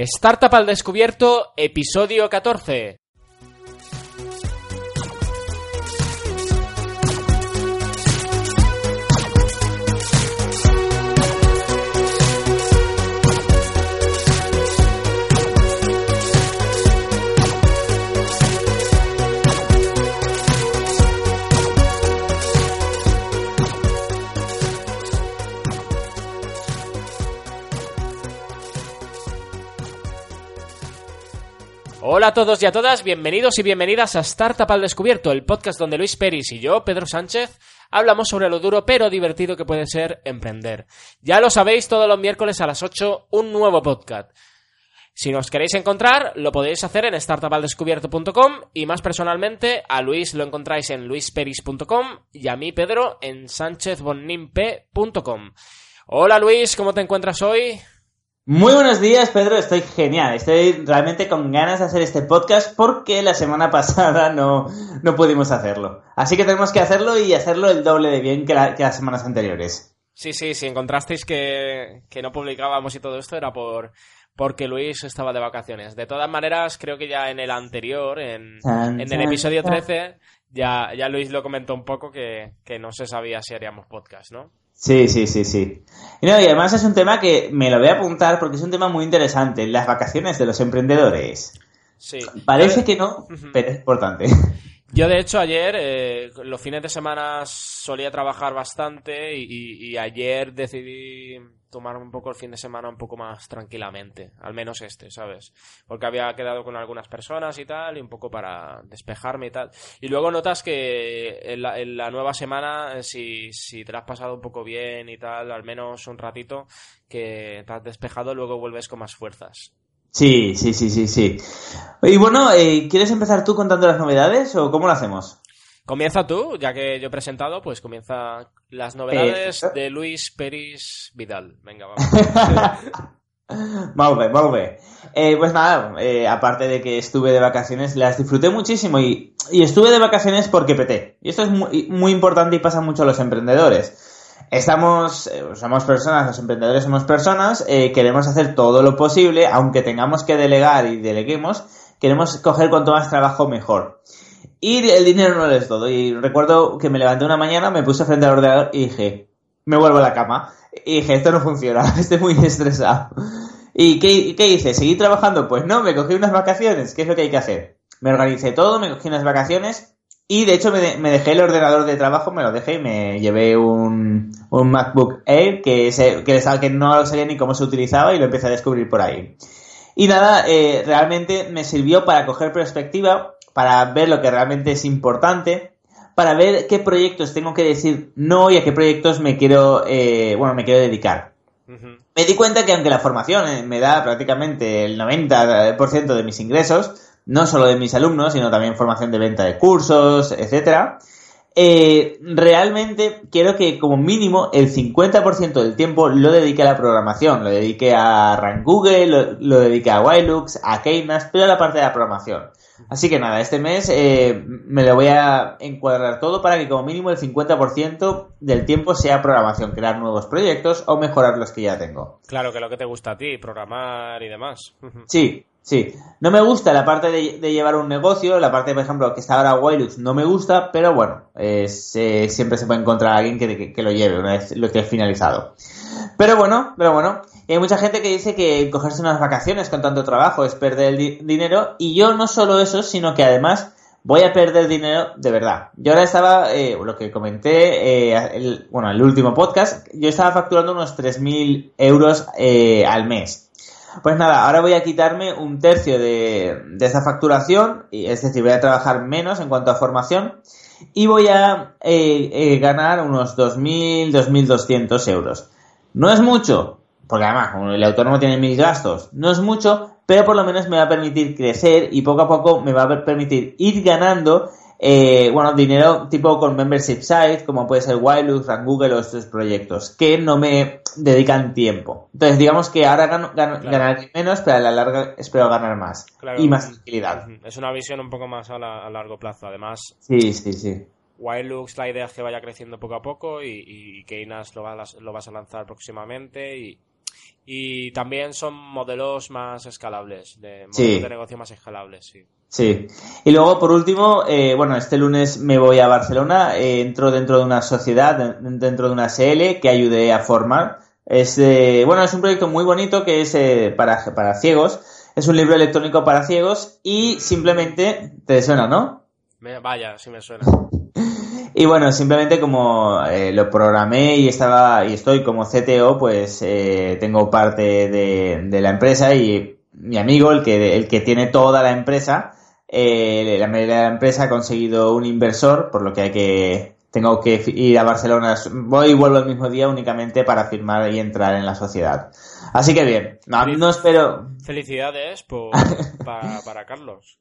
Startup al descubierto, episodio 14. Hola a todos y a todas, bienvenidos y bienvenidas a Startup al Descubierto, el podcast donde Luis Peris y yo, Pedro Sánchez, hablamos sobre lo duro pero divertido que puede ser emprender. Ya lo sabéis, todos los miércoles a las 8, un nuevo podcast. Si nos queréis encontrar, lo podéis hacer en startupaldescubierto.com y más personalmente a Luis lo encontráis en luisperis.com y a mí, Pedro, en sanchezbonimpe.com. Hola Luis, ¿cómo te encuentras hoy? Muy buenos días, Pedro. Estoy genial. Estoy realmente con ganas de hacer este podcast porque la semana pasada no, no pudimos hacerlo. Así que tenemos que hacerlo y hacerlo el doble de bien que, las semanas anteriores. Sí, sí, si encontrasteis que, que no publicábamos y todo esto era por porque Luis estaba de vacaciones. De todas maneras, creo que ya en el anterior, en, en el episodio 13, ya, ya Luis lo comentó un poco que, que no se sabía si haríamos podcast, ¿no? Sí, sí, sí, sí. Y, además es un tema que me lo voy a apuntar porque es un tema muy interesante, las vacaciones de los emprendedores. Sí. Parece que no, pero es importante. Yo, de hecho, ayer, eh, los fines de semana solía trabajar bastante y, ayer decidí tomar un poco el fin de semana un poco más tranquilamente, al menos este, ¿sabes? Porque había quedado con algunas personas y tal, y un poco para despejarme y tal. Y luego notas que en la, nueva semana, eh, si, si te la has pasado un poco bien y tal, al menos un ratito, que te has despejado, luego vuelves con más fuerzas. Sí, sí, sí, sí, sí. Y bueno, eh, ¿quieres empezar tú contando las novedades o cómo lo hacemos? Comienza tú, ya que yo he presentado, pues comienza las novedades eh, de Luis Peris Vidal. Venga, vamos. Molt bé, eh, pues nada, aparte de que estuve de vacaciones, las disfruté muchísimo y, estuve de vacaciones porque peté. Y esto es muy importante y pasa mucho a los emprendedores. Estamos, eh, somos personas, los emprendedores somos personas, eh, queremos hacer todo lo posible, aunque tengamos que delegar y deleguemos, queremos coger cuanto más trabajo mejor. Y el dinero no es todo. Y recuerdo que me levanté una mañana, me puse frente al ordenador y dije, me vuelvo a la cama. Y dije, esto no funciona, estoy muy estresado. ¿Y qué, qué hice? ¿Seguí trabajando? Pues no, me cogí unas vacaciones, ¿qué es lo que hay que hacer? Me organicé todo, me cogí unas vacaciones y de hecho me, dejé el ordenador de trabajo, me lo dejé y me llevé un, un MacBook Air que, se, que, que no sabía ni cómo se utilizaba y lo empecé a descubrir por ahí. Y nada, eh, realmente me sirvió para coger perspectiva, para ver lo que realmente es importante, para ver qué proyectos tengo que decir no y a qué proyectos me quiero, eh, bueno, me quiero dedicar. Me di cuenta que aunque la formación eh, me da prácticamente el 90% de mis ingresos, no solo de mis alumnos, sino también formación de venta de cursos, etcétera. Eh, realmente quiero que como mínimo el 50% del tiempo lo dedique a la programación, lo dedique a Rank Google, lo, dedique a Wilux, a Keynas, pero a la parte de la programación. Así que nada, este mes eh, me lo voy a encuadrar todo para que como mínimo el 50% del tiempo sea programación, crear nuevos proyectos o mejorar los que ya tengo. Claro, que lo que te gusta a ti, programar y demás. Sí, Sí, no me gusta la parte de, llevar un negocio, la parte, por ejemplo, que está ahora Wilux no me gusta, pero bueno, eh, siempre se puede encontrar alguien que, lo lleve una vez lo esté finalizado. Pero bueno, pero bueno, hay mucha gente que dice que cogerse unas vacaciones con tanto trabajo es perder el dinero, y yo no solo eso, sino que además voy a perder dinero de verdad. Yo ahora estaba, eh, lo que comenté, eh, el, bueno, el último podcast, yo estaba facturando unos 3.000 euros al mes. Pues nada, ahora voy a quitarme un tercio de, de esta facturación, es decir, voy a trabajar menos en cuanto a formación y voy a eh, eh, ganar unos 2.000, 2.200 euros. No es mucho, porque además el autónomo tiene mil gastos, no es mucho, pero por lo menos me va a permitir crecer y poco a poco me va a permitir ir ganando eh, bueno, dinero tipo con membership sites, como puede ser Wildux, Google o estos proyectos, que no me dedican tiempo. Entonces, digamos que ahora gano, ganaré menos, pero a la larga espero ganar más y más tranquilidad. Es una visión un poco más a, largo plazo, además. Sí, sí, sí. Wildux, la idea es que vaya creciendo poco a poco y, y Keynas lo, lo vas a lanzar próximamente y, Y también son modelos más escalables, de modelos Sí. de negocio más escalables, sí. Sí. Y luego, por último, eh, bueno, este lunes me voy a Barcelona, eh, entro dentro de una sociedad, de- dentro de una SL que ayudé a formar. Es, eh, bueno, es un proyecto muy bonito que es eh, para, para ciegos. Es un libro electrónico para ciegos y simplemente, te suena, ¿no? Me- vaya, sí me suena. Y bueno, simplemente como eh, lo programé y estaba y estoy como CTO, pues eh, tengo parte de, de la empresa y mi amigo, el que, el que tiene toda la empresa, eh, la mayoría de la empresa ha conseguido un inversor, por lo que hay que tengo que ir a Barcelona, voy y vuelvo el mismo día únicamente para firmar y entrar en la sociedad. Así que bien, no, no espero. Felicidades por, para, para Carlos.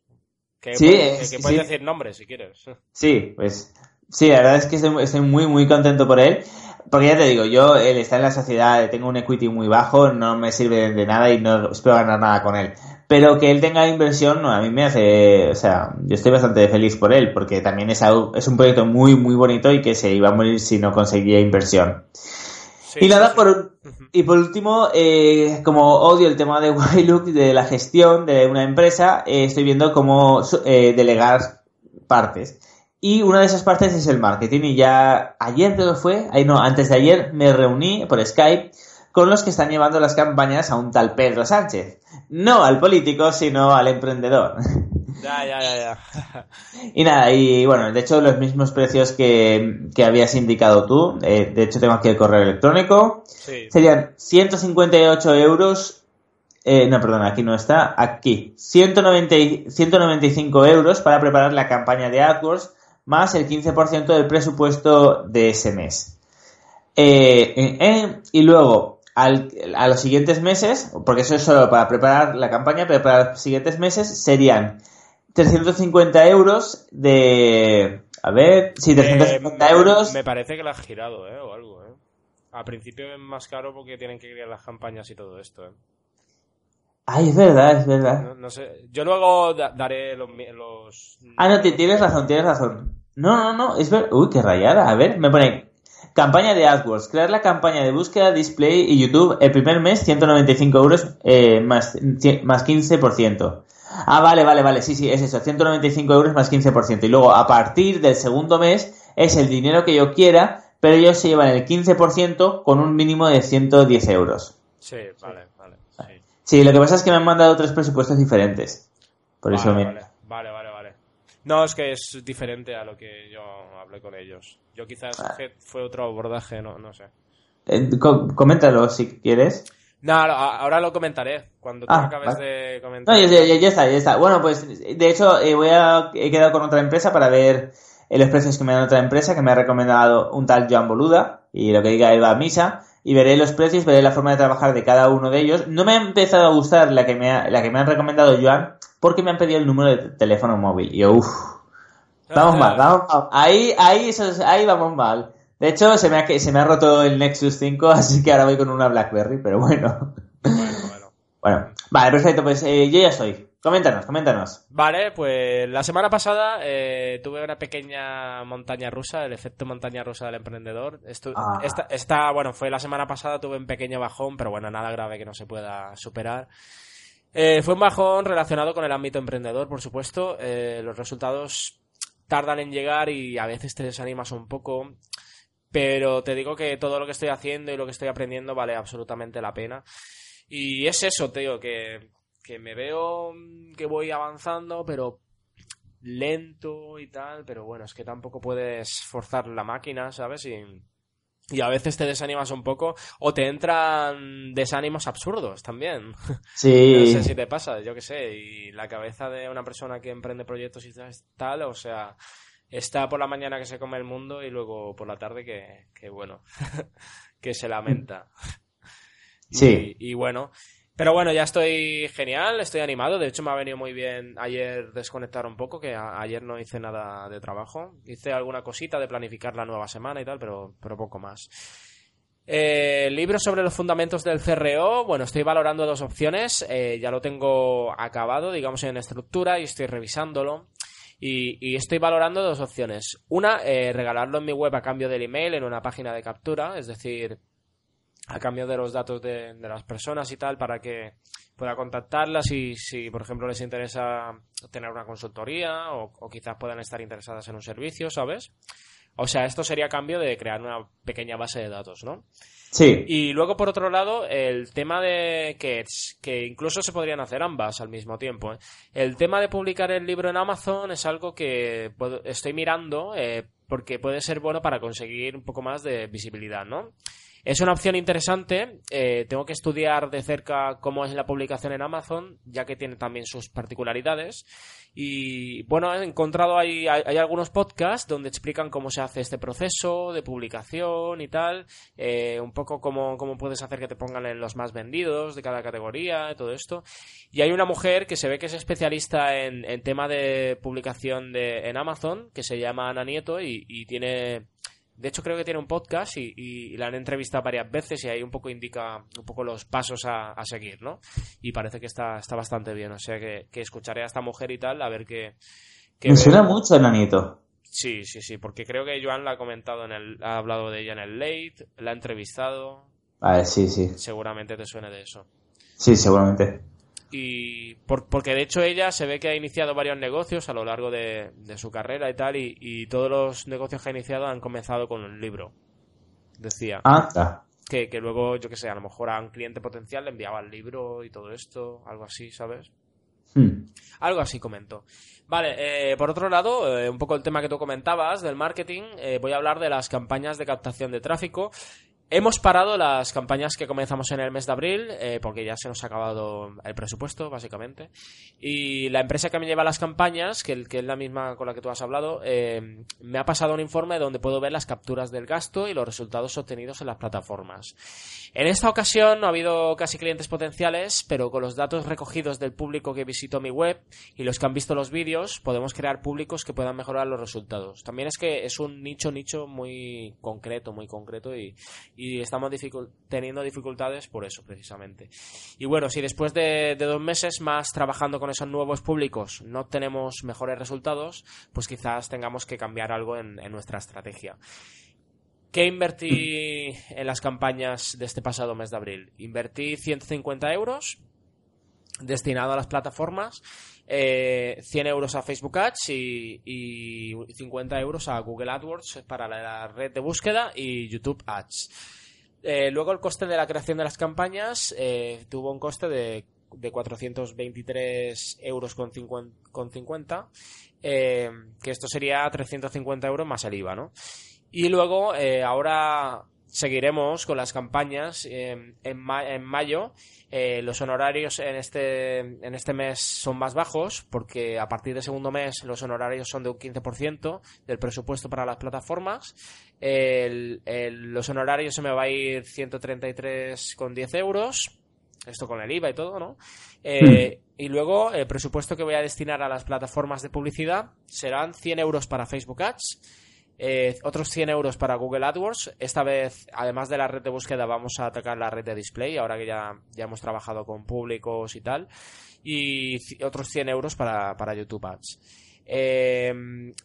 Que, Sí, puedes- eh, que sí, puedes sí. decir nombres si quieres. Sí, pues sí, la verdad es que estoy, estoy muy, muy contento por él. Porque ya te digo, yo, él está en la sociedad, tengo un equity muy bajo, no me sirve de nada y no espero ganar nada con él. Pero que él tenga inversión, no, a mí me hace, o sea, yo estoy bastante feliz por él, porque también es, algo- es un proyecto muy, muy bonito y que se iba a morir si no conseguía inversión. Sí, y nada, sí, por, y por último, eh, como odio el tema de Wilook, de la gestión de una empresa, eh, estoy viendo cómo eh, delegar partes. Y una de esas partes es el marketing. Y ya ayer creo que fue, ahí no, antes de ayer me reuní por Skype con los que están llevando las campañas a un tal Pedro Sánchez. No al político, sino al emprendedor. Ya, ya, ya, ya. Y nada, y bueno, de hecho los mismos precios que, que habías indicado tú, eh, de hecho tengo aquí el correo electrónico, Sí. serían 158 euros, eh, no, perdona, aquí no está, aquí, 190, y- 195 euros para preparar la campaña de AdWords más el 15% del presupuesto de ese mes. Eh, eh, eh, y luego, al- a los siguientes meses, porque eso es solo para preparar la campaña, pero para los siguientes meses serían 350 euros de... A ver, sí, 350 Eh, me- euros. Me parece que la has girado, ¿eh? O algo, ¿eh? Al principio es más caro porque tienen que crear las campañas y todo esto, ¿eh? Ay, es verdad, es verdad. No, no sé. Yo luego da- daré los. Ah, no, ti- tienes razón, tienes razón. No, no, no, es verdad. Uy, qué rayada. A ver, me pone campaña de AdWords. Crear la campaña de búsqueda, display y YouTube el primer mes, 195 euros eh, más, más 15%. Ah, vale, vale, vale, sí, sí, es eso, 195 euros más 15%. Y luego, a partir del segundo mes, es el dinero que yo quiera, pero ellos se llevan el 15% con un mínimo de 110 euros. Sí, vale, vale. Sí. Sí, lo que pasa es que me han mandado tres presupuestos diferentes. Por eso vale, me... vale, vale, vale, vale. No, es que es diferente a lo que yo hablé con ellos. Yo quizás Vale. que fue otro abordaje, no, no sé. Eh, co- coméntalo si quieres. No, ahora lo comentaré. Cuando tú Ah, acabes vale. de comentar. No, ya, ya- ya está, ya está. Bueno, pues de hecho eh, voy a, he quedado con otra empresa para ver eh, los precios que me dan otra empresa que me ha recomendado un tal Joan Boluda y lo que diga él va a misa y veré los precios, veré la forma de trabajar de cada uno de ellos. No me ha empezado a gustar la que me, ha- la que me han recomendado Joan porque me han pedido el número de teléfono móvil y yo, uff, vamos mal, vamos mal. Ahí, ahí, eso es- ahí vamos mal. De hecho, se me, ha, se me ha roto el Nexus 5, así que ahora voy con una BlackBerry, pero bueno. Bueno, bueno. Bueno, vale, perfecto, pues eh, yo ya estoy. Coméntanos, coméntanos. Vale, pues la semana pasada eh, tuve una pequeña montaña rusa, el efecto montaña rusa del emprendedor. Esto, Ah. esta, esta, bueno, fue la semana pasada, tuve un pequeño bajón, pero bueno, nada grave que no se pueda superar. Eh, fue un bajón relacionado con el ámbito emprendedor, por supuesto. Eh, los resultados tardan en llegar y a veces te desanimas un poco. Pero te digo que todo lo que estoy haciendo y lo que estoy aprendiendo vale absolutamente la pena. Y es eso, te digo, que, que me veo mm, que voy avanzando, pero lento y tal, pero bueno, es que tampoco puedes forzar la máquina, ¿sabes? Y, y a veces te desanimas un poco o te entran desánimos absurdos también. No Sí. sé si te pasa, yo qué sé, y la cabeza de una persona que emprende proyectos y tal, o sea, está por la mañana que se come el mundo y luego por la tarde que, que bueno, que se lamenta. Sí. Y, y bueno, pero bueno, ya estoy genial, estoy animado. De hecho, me ha venido muy bien ayer desconectar un poco, que a- ayer no hice nada de trabajo. Hice alguna cosita de planificar la nueva semana y tal, pero, pero poco más. Eh, libro sobre los fundamentos del CRO. Bueno, estoy valorando dos opciones. Eh, ya lo tengo acabado, digamos, en estructura y estoy revisándolo. Y, y estoy valorando dos opciones. Una, eh, regalarlo en mi web a cambio del email en una página de captura, es decir, a cambio de los datos de, las personas y tal para que pueda contactarlas y si, por ejemplo, les interesa tener una consultoría o, o quizás puedan estar interesadas en un servicio, ¿sabes? O sea, esto sería a cambio de crear una pequeña base de datos, ¿no? Sí. Y luego, por otro lado, el tema de que, incluso se podrían hacer ambas al mismo tiempo. ¿eh? El tema de publicar el libro en Amazon es algo que estoy mirando eh, porque puede ser bueno para conseguir un poco más de visibilidad, ¿no? Es una opción interesante. Eh, tengo que estudiar de cerca cómo es la publicación en Amazon, ya que tiene también sus particularidades. Y bueno, he encontrado hay, hay, algunos podcasts donde explican cómo se hace este proceso de publicación y tal. Eh, un poco cómo, cómo puedes hacer que te pongan en los más vendidos de cada categoría y todo esto. Y hay una mujer que se ve que es especialista en, tema de publicación en Amazon, que se llama Ana Nieto y tiene de hecho, creo que tiene un podcast y, la han entrevistado varias veces y ahí un poco indica un poco los pasos a, seguir, ¿no? Y parece que está, está bastante bien. O sea que, escucharé a esta mujer y tal, a ver qué. Me suena mucho Nanito. Sí, sí, sí, porque creo que Joan la ha comentado en el. ha hablado de ella en el late, la ha entrevistado. Ah, sí, sí. Seguramente te suene de eso. Sí, seguramente y porque de hecho ella se ve que ha iniciado varios negocios a lo largo de, su carrera y tal y, todos los negocios que ha iniciado han comenzado con un libro decía. Ah, que, que luego yo que sé a lo mejor a un cliente potencial le enviaba el libro y todo esto algo así sabes hmm. algo así comento Vale, eh, por otro lado, eh, un poco el tema que tú comentabas del marketing, eh, voy a hablar de las campañas de captación de tráfico Hemos parado las campañas que comenzamos en el mes de abril, eh, porque ya se nos ha acabado el presupuesto, básicamente. Y la empresa que me lleva las campañas, que, es la misma con la que tú has hablado, eh, me ha pasado un informe donde puedo ver las capturas del gasto y los resultados obtenidos en las plataformas. En esta ocasión no ha habido casi clientes potenciales, pero con los datos recogidos del público que visitó mi web y los que han visto los vídeos, podemos crear públicos que puedan mejorar los resultados. También es que es un nicho, nicho muy concreto, muy concreto y y estamos teniendo dificultades por eso precisamente. Y bueno, si después de, dos meses más trabajando con esos nuevos públicos no tenemos mejores resultados, pues quizás tengamos que cambiar algo en, nuestra estrategia. ¿Qué invertí en las campañas de este pasado mes de abril? Invertí 150 euros destinado a las plataformas, eh, 100 euros a Facebook Ads y, y, 50 euros a Google AdWords para la red de búsqueda y YouTube Ads. Eh, luego el coste de la creación de las campañas eh, tuvo un coste de, de 423 euros con 50, eh, que esto sería 350 euros más el IVA, ¿no? Y luego ahora seguiremos con las campañas en, en, mayo. los honorarios en este, en este mes son más bajos porque a partir del segundo mes los honorarios son de un 15% del presupuesto para las plataformas el, los honorarios se me va a ir 133,10 euros. Esto con el IVA y todo, ¿no? Eh, hmm. Y luego el presupuesto que voy a destinar a las plataformas de publicidad serán 100 euros para Facebook Ads, eh, otros 100 euros para Google AdWords. Esta vez, además de la red de búsqueda, vamos a atacar la red de display, ahora que ya, ya hemos trabajado con públicos y tal. Y otros 100 euros para, para YouTube Ads. Eh,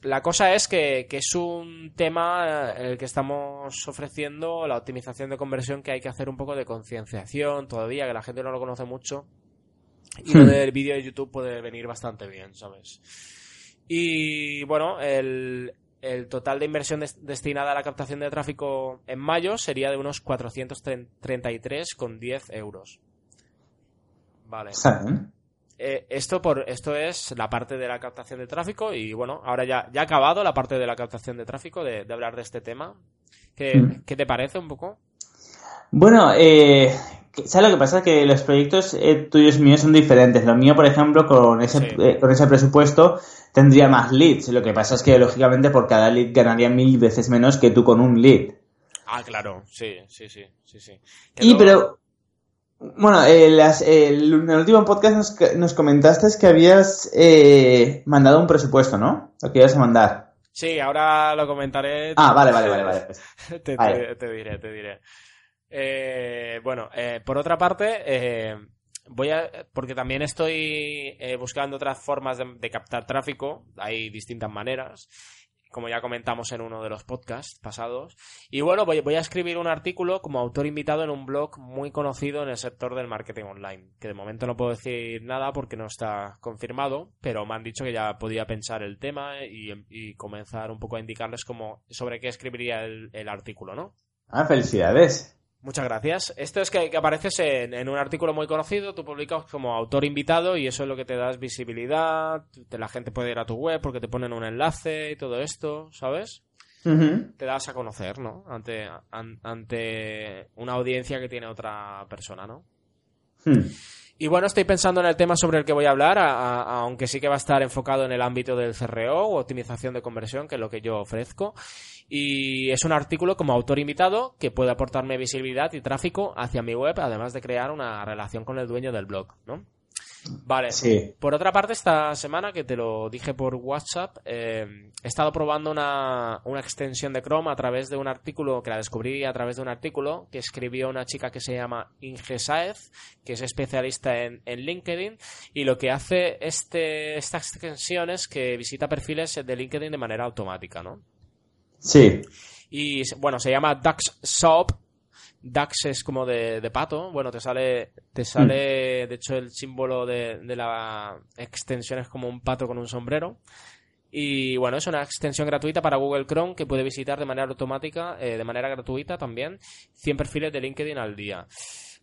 la cosa es que, es un tema en el que estamos ofreciendo la optimización de conversión que hay que hacer un poco de concienciación todavía, que la gente no lo conoce mucho. Y lo hmm. del vídeo de YouTube puede venir bastante bien, ¿sabes? Y bueno, el, total de inversión destinada a la captación de tráfico en mayo sería de unos 433,10 euros. Vale. Eh, esto por esto es la parte de la captación de tráfico y bueno, ahora ya, ya ha acabado la parte de la captación de tráfico de, hablar de este tema. ¿Qué, mm. te parece un poco? Bueno, eh, ¿sabes lo que pasa? Que los proyectos eh, tuyos y míos son diferentes. Lo mío, por ejemplo, con ese, con ese presupuesto tendría más leads. Lo que pasa es que, lógicamente, por cada lead ganaría mil veces menos que tú con un lead. Ah, claro, sí, sí, sí, sí, sí. Y pero bueno, eh, en el último podcast nos, comentaste que habías eh, mandado un presupuesto, ¿no? Lo que ibas a mandar. Sí, ahora lo comentaré. Ah, vale, vale, vale. vale. te, diré, te diré. Eh, bueno, por otra parte, voy a. Porque también estoy buscando otras formas de captar tráfico. Hay distintas maneras como ya comentamos en uno de los podcasts pasados. Y bueno, voy, a escribir un artículo como autor invitado en un blog muy conocido en el sector del marketing online, que de momento no puedo decir nada porque no está confirmado, pero me han dicho que ya podía pensar el tema y, comenzar un poco a indicarles cómo, sobre qué escribiría el, el artículo, ¿no? Ah, felicidades. Muchas gracias. Esto es que, apareces en, un artículo muy conocido, tú publicas como autor invitado y eso es lo que te das visibilidad, la gente puede ir a tu web porque te ponen un enlace y todo esto, ¿sabes? Te das a conocer, ¿no? Ante, ante una audiencia que tiene otra persona, ¿no? Hmm. Y bueno, estoy pensando en el tema sobre el que voy a hablar, aunque sí que va a estar enfocado en el ámbito del CRO o optimización de conversión, que es lo que yo ofrezco. Y es un artículo como autor invitado que puede aportarme visibilidad y tráfico hacia mi web, además de crear una relación con el dueño del blog, ¿no? Vale. Por otra parte, esta semana, que te lo dije por WhatsApp, eh, he estado probando una, extensión de Chrome a través de un artículo, que la descubrí a través de un artículo que escribió una chica que se llama Inge Saez, que es especialista en, LinkedIn, y lo que hace este, esta extensión es que visita perfiles de LinkedIn de manera automática, ¿no? Sí. Y bueno, se llama Dux Soap Dax es como de, pato. Bueno, te sale, te sale, mm. de hecho, el símbolo de, la extensión es como un pato con un sombrero. Y bueno, es una extensión gratuita para Google Chrome que puede visitar de manera automática, eh, de manera gratuita también, 100 perfiles de LinkedIn al día.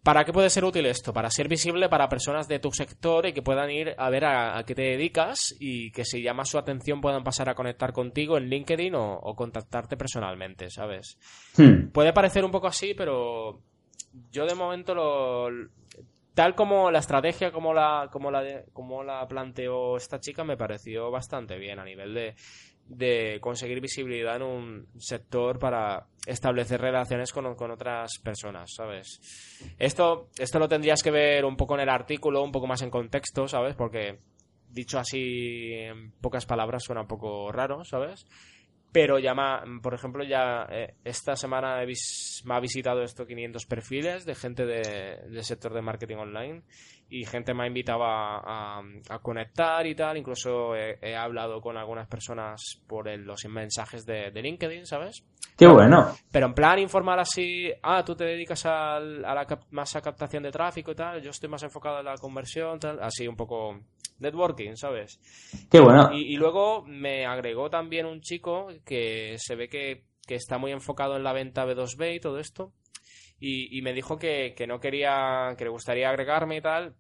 ¿Para qué puede ser útil esto? Para ser visible para personas de tu sector y que puedan ir a ver a, qué te dedicas y que si llama su atención puedan pasar a conectar contigo en LinkedIn o, contactarte personalmente, ¿sabes? Hmm. Puede parecer un poco así, pero yo de momento lo, tal como la estrategia como la como la como la planteó esta chica me pareció bastante bien a nivel de de conseguir visibilidad en un sector para establecer relaciones con, otras personas, ¿sabes? Esto, esto lo tendrías que ver un poco en el artículo, un poco más en contexto, ¿sabes? Porque dicho así en pocas palabras suena un poco raro, ¿sabes? Pero ya, por ejemplo, ya eh, esta semana me ha visitado estos 500 perfiles de gente del sector de marketing online y gente me ha invitado a, conectar y tal. Incluso he, hablado con algunas personas por los mensajes de, LinkedIn, ¿sabes? Qué bueno. Pero en plan informal así, ah, tú te dedicas a, la más a captación de tráfico y tal, yo estoy más enfocado en la conversión, tal, así un poco networking, ¿sabes? Qué bueno. Y, luego me agregó también un chico que se ve que, que está muy enfocado en la venta B2B y todo esto y, me dijo que, no quería, que le gustaría agregarme y tal,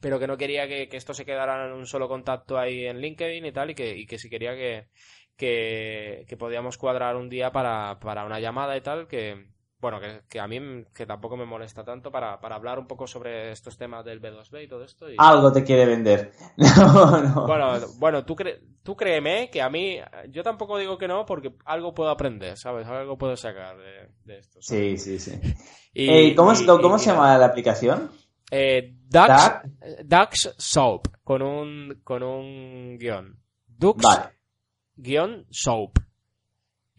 pero que no quería que, esto se quedara en un solo contacto ahí en LinkedIn y tal, y que, y que si quería que, que, podíamos cuadrar un día para, para una llamada y tal, que, bueno, que, a mí que tampoco me molesta tanto para, hablar un poco sobre estos temas del B2B y todo esto. Algo te quiere vender. no, no. Bueno, bueno tú, tú créeme que a mí, yo tampoco digo que no porque algo puedo aprender, ¿sabes? Algo puedo sacar de, esto. Sí, sí, sí. Y, ¿Cómo, cómo se llama la aplicación? Eh, Dux, Soap, con un, con un guion. Dux guion Soap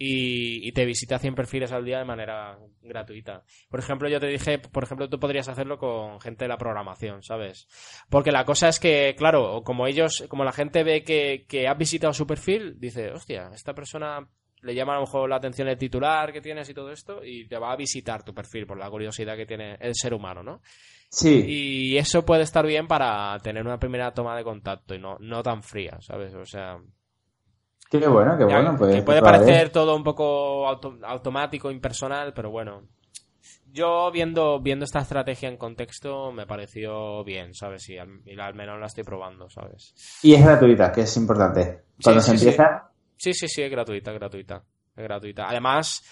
y, te visita 100 perfiles al día de manera gratuita. Por ejemplo, yo te dije, por ejemplo, tú podrías hacerlo con gente de la programación, ¿sabes? Porque la cosa es que, claro, como ellos, como la gente ve que, que has visitado su perfil, dice, hostia, esta persona le llama a lo mejor la atención el titular que tienes y todo esto y te va a visitar tu perfil por la curiosidad que tiene el ser humano, ¿no? Sí. Y eso puede estar bien para tener una primera toma de contacto y no, no tan fría, ¿sabes? O sea, Qué bueno, qué bueno. Pues, que puede parecer todo un poco automático, impersonal, pero bueno. Yo viendo, viendo esta estrategia en contexto me pareció bien, ¿sabes? Y al, menos la estoy probando, ¿sabes? Y es gratuita, que es importante. Cuando se empieza... Sí. sí, sí, es gratuita, gratuita. Es gratuita. Además,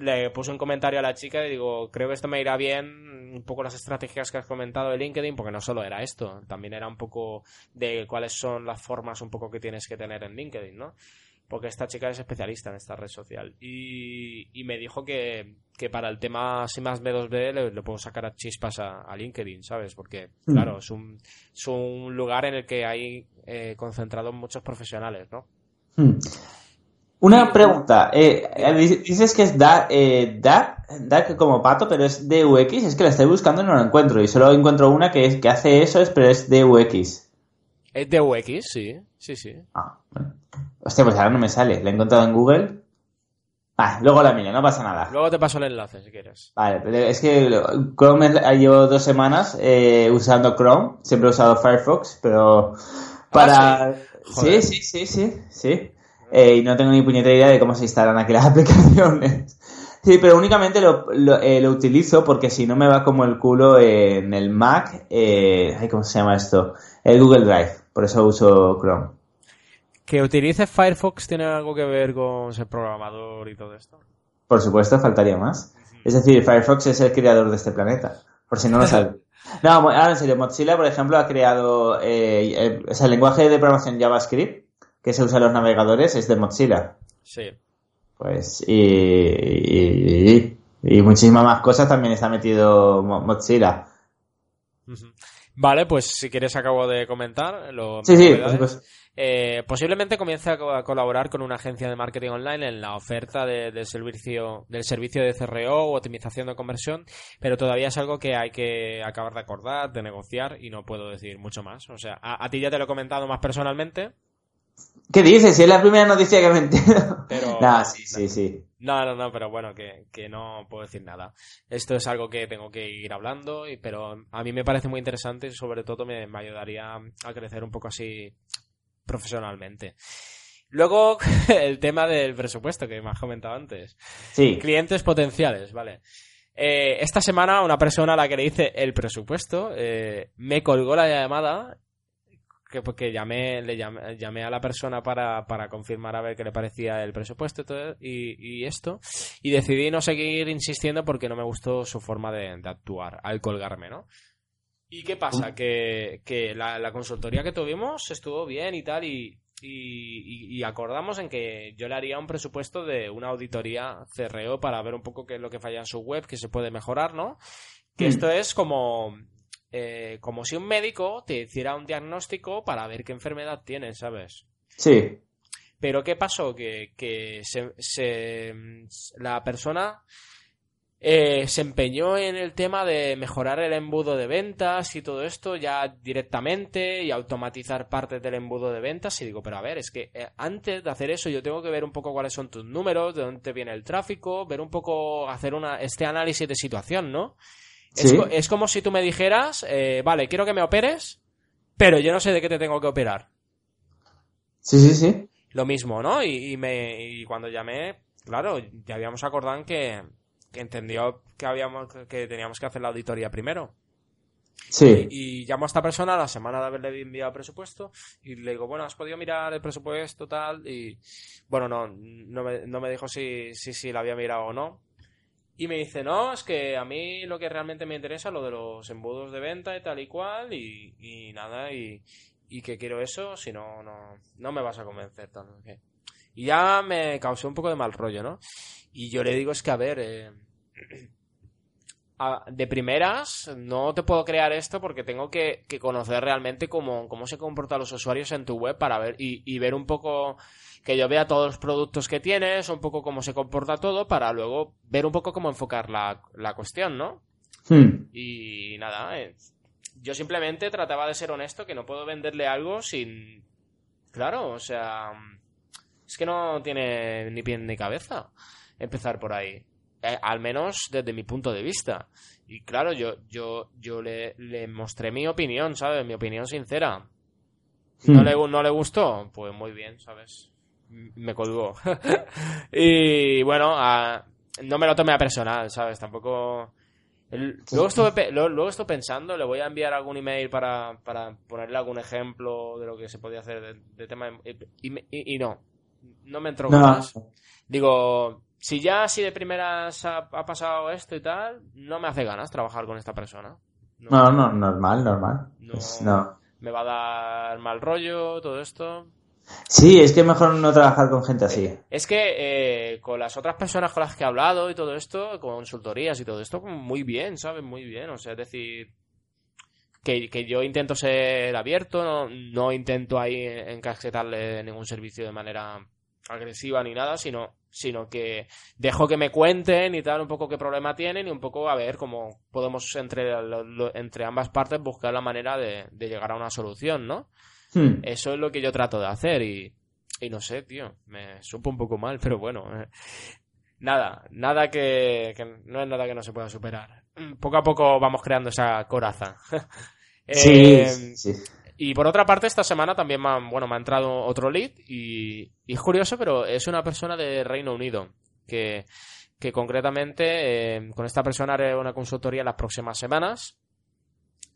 le puse un comentario a la chica y digo, creo que esto me irá bien un poco las estrategias que has comentado de LinkedIn, porque no solo era esto, también era un poco de cuáles son las formas un poco que tienes que tener en LinkedIn, ¿no? Porque esta chica es especialista en esta red social. Y, me dijo que, para el tema si más B2B le, puedo sacar a chispas a, LinkedIn, ¿sabes? Porque, mm. claro, es un, es un lugar en el que hay eh, concentrados muchos profesionales, ¿no? Mm. Una pregunta. Eh, dices que es da, eh, como pato, pero es DUX. Es que la estoy buscando y no la encuentro. Y solo encuentro una que, es, que hace eso, pero es DUX. Es de UX, sí, sí, sí. Ah, bueno. Hostia, pues ahora no me sale. La he encontrado en Google. Ah, luego la miro, no pasa nada. Luego te paso el enlace si quieres. Vale, pero es que Chrome es- llevo dos semanas eh, usando Chrome. Siempre he usado Firefox, pero para... Ah, sí. Sí, sí, sí, sí, sí. Eh, y no tengo ni puñetera idea de cómo se instalan aquí las aplicaciones. Sí, pero únicamente lo, lo, eh, lo utilizo porque si no me va como el culo en el Mac. Eh, ay, ¿Cómo se llama esto? El Google Drive. Por eso uso Chrome. ¿Que utilices Firefox tiene algo que ver con ser programador y todo esto? Por supuesto, faltaría más. Es decir, Firefox es el creador de este planeta. Por si no lo sabes. No, ahora en serio, Mozilla, por ejemplo, ha creado eh, el, o sea, el lenguaje de programación JavaScript que se usa en los navegadores es de Mozilla. Sí. Pues, y, y, y- y muchísimas más cosas también está metido Mo- Mozilla. Vale, pues si quieres acabo de comentar. Lo, Sí, sí, supuesto. Eh, posiblemente comience a, co- a colaborar con una agencia de marketing online en la oferta de- del servicio del servicio de CRO o optimización de conversión, pero todavía es algo que hay que acabar de acordar, de negociar y no puedo decir mucho más. O sea, a, a ti ya te lo he comentado más personalmente, ¿Qué dices? Si es la primera noticia que me entero. Pero- Nah, sí, sí, sí. No, no, no, pero bueno, que, que no puedo decir nada. Esto es algo que tengo que ir hablando, y, pero a mí me parece muy interesante y sobre todo me, me ayudaría a crecer un poco así profesionalmente. Luego, el tema del presupuesto que me has comentado antes. Sí. Clientes potenciales, vale. Eh, esta semana una persona a la que le hice el presupuesto eh, me colgó la llamada que porque llamé le llamé, llamé a la persona para, para confirmar a ver qué le parecía el presupuesto y, todo, y, y esto y decidí no seguir insistiendo porque no me gustó su forma de, de actuar al colgarme, ¿no? ¿Y qué pasa? Que, que la, la consultoría que tuvimos estuvo bien y tal y, acordamos en que yo le haría un presupuesto de una auditoría CRO para ver un poco qué es lo que falla en su web, que se puede mejorar, ¿no? Que Mm. esto es como, eh, como si un médico te hiciera un diagnóstico para ver qué enfermedad tienes, ¿sabes? Sí. Pero ¿qué pasó? Que, que se, se- la persona eh, se empeñó en el tema de mejorar el embudo de ventas y todo esto ya directamente y automatizar partes del embudo de ventas. Y digo, pero a ver, es que eh, antes de hacer eso yo tengo que ver un poco cuáles son tus números, de dónde viene el tráfico, ver un poco, hacer una, este análisis de situación, ¿no? Es, Sí. es como si tú me dijeras, eh, vale, quiero que me operes, pero yo no sé de qué te tengo que operar Sí, sí, sí. lo mismo, ¿no? Y, y me, y cuando llamé, claro, ya habíamos acordado en que, que entendió que habíamos que teníamos que hacer la auditoría primero. Sí. Y, y llamo a esta persona a la semana de haberle enviado el presupuesto y le digo, bueno, ¿has podido mirar el presupuesto tal? Y bueno, no, no me, no me dijo si, si, si la había mirado o no. Y me dice, no, es que a mí lo que realmente me interesa es lo de los embudos de venta y tal y cual y, y nada, y, y que quiero eso, si no, no, no me vas a convencer. Tal. Y ya me causó un poco de mal rollo, ¿no? Y yo le digo, es que a ver, eh, de primeras no te puedo crear esto porque tengo que, que conocer realmente cómo, cómo se comportan los usuarios en tu web para ver y, y ver un poco que yo vea todos los productos que tienes, un poco cómo se comporta todo para luego ver un poco cómo enfocar la, la cuestión, ¿no? Hmm. Y nada, eh, yo simplemente trataba de ser honesto, que no puedo venderle algo sin... Claro, o sea, es que no tiene ni pie ni cabeza empezar por ahí. Eh, al menos desde mi punto de vista. Y claro, yo, yo, yo le, le mostré mi opinión, ¿sabes? Mi opinión sincera. ¿No Hmm. le, no le gustó? Pues muy bien, ¿sabes? Me colgó. y bueno, a- no me lo tomé a personal, ¿sabes? Tampoco... luego, estuve, luego estuve pensando, le voy a enviar algún email para, para ponerle algún ejemplo de lo que se podía hacer de, de tema... de- y, y- y no, no me entró No. ganas. Digo, si ya así de primeras ha, ha pasado esto y tal, no me hace ganas trabajar con esta persona. No, No, no, normal, normal. No. Pues no. Me va a dar mal rollo todo esto. Sí, es que es mejor no trabajar con gente así. Es que eh, con las otras personas con las que he hablado y todo esto, consultorías y todo esto, muy bien, ¿sabes? Muy bien. O sea, es decir, que, que yo intento ser abierto, no, no intento ahí encasquetarle ningún servicio de manera agresiva ni nada, sino, sino que dejo que me cuenten y tal un poco qué problema tienen y un poco a ver cómo podemos entre, entre ambas partes buscar la manera de, de llegar a una solución, ¿no? Hmm. Eso es lo que yo trato de hacer y, y no sé, tío, me supo un poco mal, pero bueno. eh, Nada, nada que, que no es nada que no se pueda superar. Poco a poco vamos creando esa coraza. Sí, Eh, sí. Y por otra parte, esta semana también me, han- bueno, me ha entrado otro lead y, y es curioso, pero es una persona de Reino Unido que, que concretamente eh, con esta persona haré una consultoría las próximas semanas.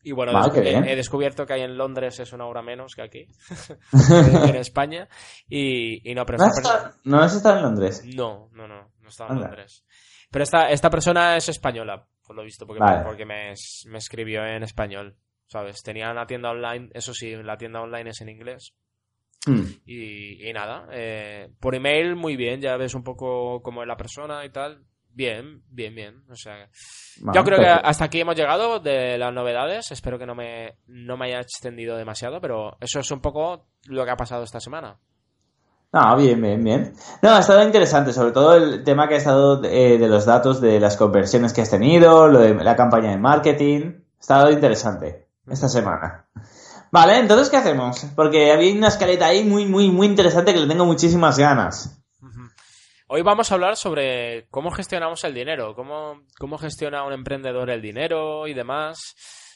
Y bueno, Ah, he, he descubierto que ahí en Londres es una hora menos que aquí, en España. Y, y no, pero ¿No has, persona... estado, ¿No has estado en Londres? No, no, no, no estaba en. Londres. Pero esta, esta persona es española, por lo visto, porque, Vale. porque me, me escribió en español, ¿sabes? Tenía una tienda online, eso sí, la tienda online es en inglés. Hmm. Y, y nada, eh, por email muy bien, ya ves un poco cómo es la persona y tal. Bien, bien, bien. O sea, yo creo que hasta aquí hemos llegado de las novedades. Espero que no me, no me haya extendido demasiado, pero eso es un poco lo que ha pasado esta semana. No, bien, bien, bien. No, ha estado interesante, sobre todo el tema que ha estado eh, de los datos, de las conversiones que has tenido, lo de la campaña de marketing. Ha estado interesante esta semana. Vale, entonces, ¿qué hacemos? Porque había una escaleta ahí muy, muy, muy interesante que le tengo muchísimas ganas. Hoy vamos a hablar sobre cómo gestionamos el dinero, cómo, cómo gestiona un emprendedor el dinero y demás.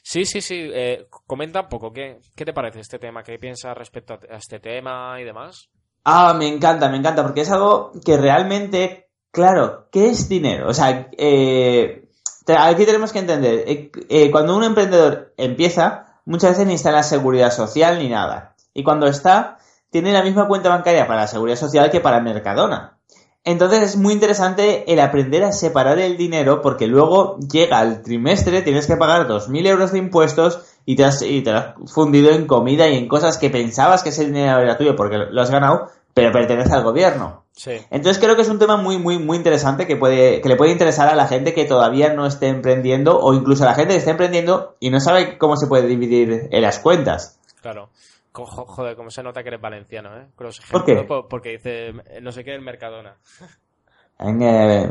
Sí, sí, sí. eh, comenta un poco, ¿qué, ¿qué te parece este tema? ¿Qué piensas respecto a, este tema y demás? Ah, me encanta, me encanta, porque es algo que realmente, claro, ¿qué es dinero? O sea, eh, aquí tenemos que entender, eh, eh, cuando un emprendedor empieza, muchas veces ni está en la seguridad social ni nada. Y cuando está, tiene la misma cuenta bancaria para la seguridad social que para Mercadona. Entonces es muy interesante el aprender a separar el dinero porque luego llega el trimestre, tienes que pagar 2.000 euros de impuestos y te, has, y te has fundido en comida y en cosas que pensabas que ese dinero era tuyo porque lo has ganado, pero pertenece al gobierno. Sí. Entonces creo que es un tema muy, muy, muy interesante que, puede, que le puede interesar a la gente que todavía no esté emprendiendo o incluso a la gente que esté emprendiendo y no sabe cómo se puede dividir en las cuentas. Claro. Joder, como se nota que eres valenciano, ¿eh? Con los ¿Por qué? Porque dice, no sé qué, el Mercadona. Eh,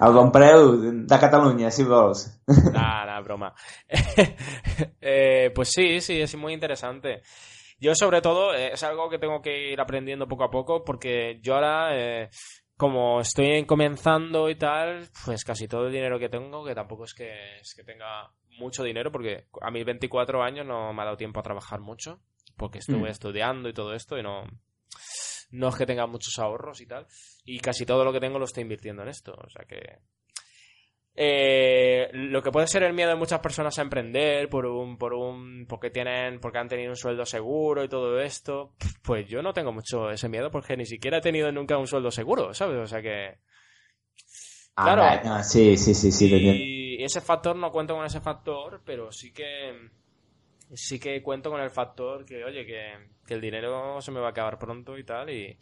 Al compreu de Cataluña, si vols. Nah, nah, broma. Eh, pues sí, sí, es muy interesante. Yo sobre todo eh, es algo que tengo que ir aprendiendo poco a poco porque yo ahora, eh, como estoy comenzando y tal, pues casi todo el dinero que tengo, que tampoco es que, es que tenga mucho dinero porque a mis 24 años no me ha dado tiempo a trabajar mucho porque estuve Mm. estudiando y todo esto y no, no es que tenga muchos ahorros y tal. Y casi todo lo que tengo lo estoy invirtiendo en esto. O sea que. Eh, lo que puede ser el miedo de muchas personas a emprender por un, por un, porque tienen, porque han tenido un sueldo seguro y todo esto, pues yo no tengo mucho ese miedo porque ni siquiera he tenido nunca un sueldo seguro, ¿sabes? O sea que, Claro. Ah, no, sí, sí, sí, sí, y ese factor no cuento con ese factor, pero sí que sí que cuento con el factor que, oye, que, que el dinero se me va a acabar pronto y tal. Y,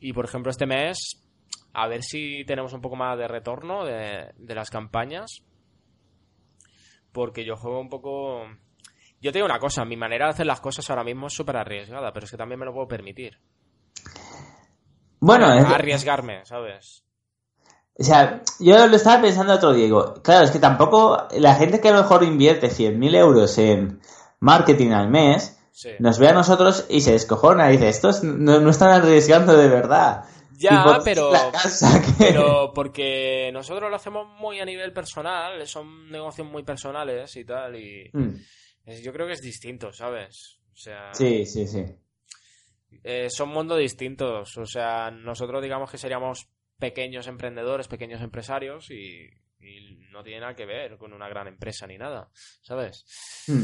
y por ejemplo, este mes, a ver si tenemos un poco más de retorno de, de las campañas. Porque yo juego un poco. Yo te digo una cosa, mi manera de hacer las cosas ahora mismo es súper arriesgada, pero es que también me lo puedo permitir. Bueno, es- Arriesgarme, ¿sabes? O sea, yo lo estaba pensando otro digo, claro, es que tampoco la gente que a lo mejor invierte 100.000 euros en marketing al mes, Sí. nos ve a nosotros y se descojona y dice, estos no, no están arriesgando de verdad. Ya, pero- Pero porque nosotros lo hacemos muy a nivel personal, son negocios muy personales y tal, y Mm, es- yo creo que es distinto, ¿sabes? O sea, Sí, sí, sí. eh, son mundos distintos. O sea, nosotros digamos que seríamos pequeños emprendedores, pequeños empresarios y, y no tiene nada que ver con una gran empresa ni nada, ¿sabes? Mm.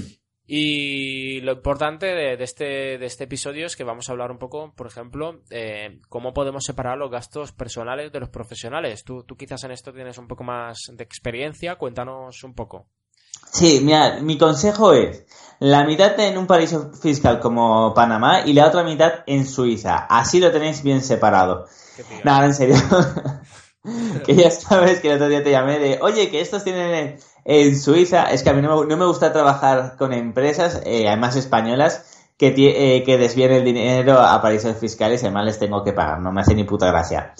Y lo importante de, de este, de este episodio es que vamos a hablar un poco, por ejemplo, eh, cómo podemos separar los gastos personales de los profesionales. Tú, tú quizás en esto tienes un poco más de experiencia, cuéntanos un poco. Sí, mira, mi consejo es la mitad en un paraíso fiscal como Panamá y la otra mitad en Suiza. Así lo tenéis bien separado. Nada, en serio. que ya sabes que el otro día te llamé de, oye, que estos tienen en, Suiza. Es que a mí no me, no me gusta trabajar con empresas, eh, además españolas, que, eh, que desvíen el dinero a paraísos fiscales y además les tengo que pagar, no me hace ni puta gracia.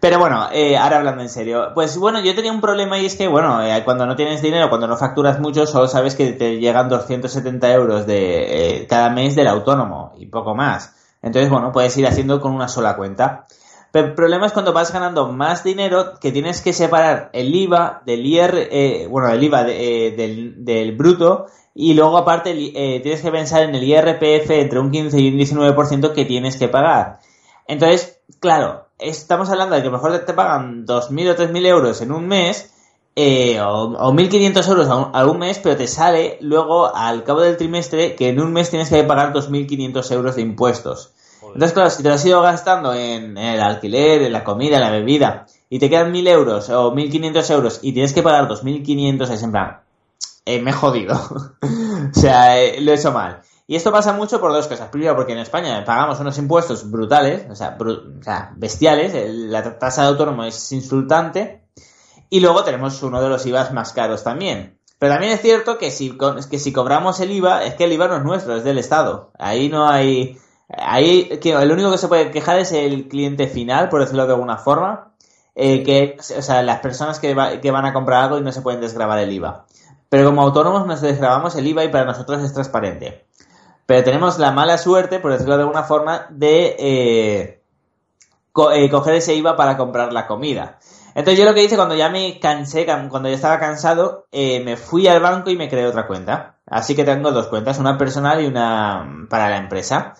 Pero bueno, eh, ahora hablando en serio, pues bueno, yo tenía un problema y es que, bueno, eh, cuando no tienes dinero, cuando no facturas mucho, solo sabes que te llegan 270 euros de cada mes del autónomo y poco más. Entonces, bueno, puedes ir haciendo con una sola cuenta. Pero el problema es cuando vas ganando más dinero que tienes que separar el IVA del IR, bueno, el IVA del, del bruto y luego, aparte, eh, tienes que pensar en el IRPF entre un 15 y un 19% que tienes que pagar. Entonces, claro, estamos hablando de que mejor te pagan 2.000 o 3.000 euros en un mes, eh, o, 1.500 euros a un, mes, pero te sale luego al cabo del trimestre que en un mes tienes que pagar 2.500 euros de impuestos. Entonces, claro, si te lo has ido gastando en, el alquiler, en la comida, en la bebida, y te quedan 1.000 euros o 1.500 euros y tienes que pagar 2.500, es en plan, eh, me he jodido. o sea, eh, lo he hecho mal. Y esto pasa mucho por dos cosas. Primero, porque en España pagamos unos impuestos brutales, o sea, bestiales. La tasa de autónomo es insultante. Y luego tenemos uno de los IVAs más caros también. Pero también es cierto que si, que si cobramos el IVA, es que el IVA no es nuestro, es del Estado. Ahí no hay. Ahí el único que se puede quejar es el cliente final, por decirlo de alguna forma. Eh, que, o sea, las personas que, que van a comprar algo y no se pueden desgravar el IVA. Pero como autónomos nos desgrabamos el IVA y para nosotros es transparente. Pero tenemos la mala suerte, por decirlo de alguna forma, de eh, eh, coger ese IVA para comprar la comida. Entonces yo lo que hice cuando ya me cansé, cuando ya estaba cansado, eh, me fui al banco y me creé otra cuenta. Así que tengo dos cuentas, una personal y una para la empresa.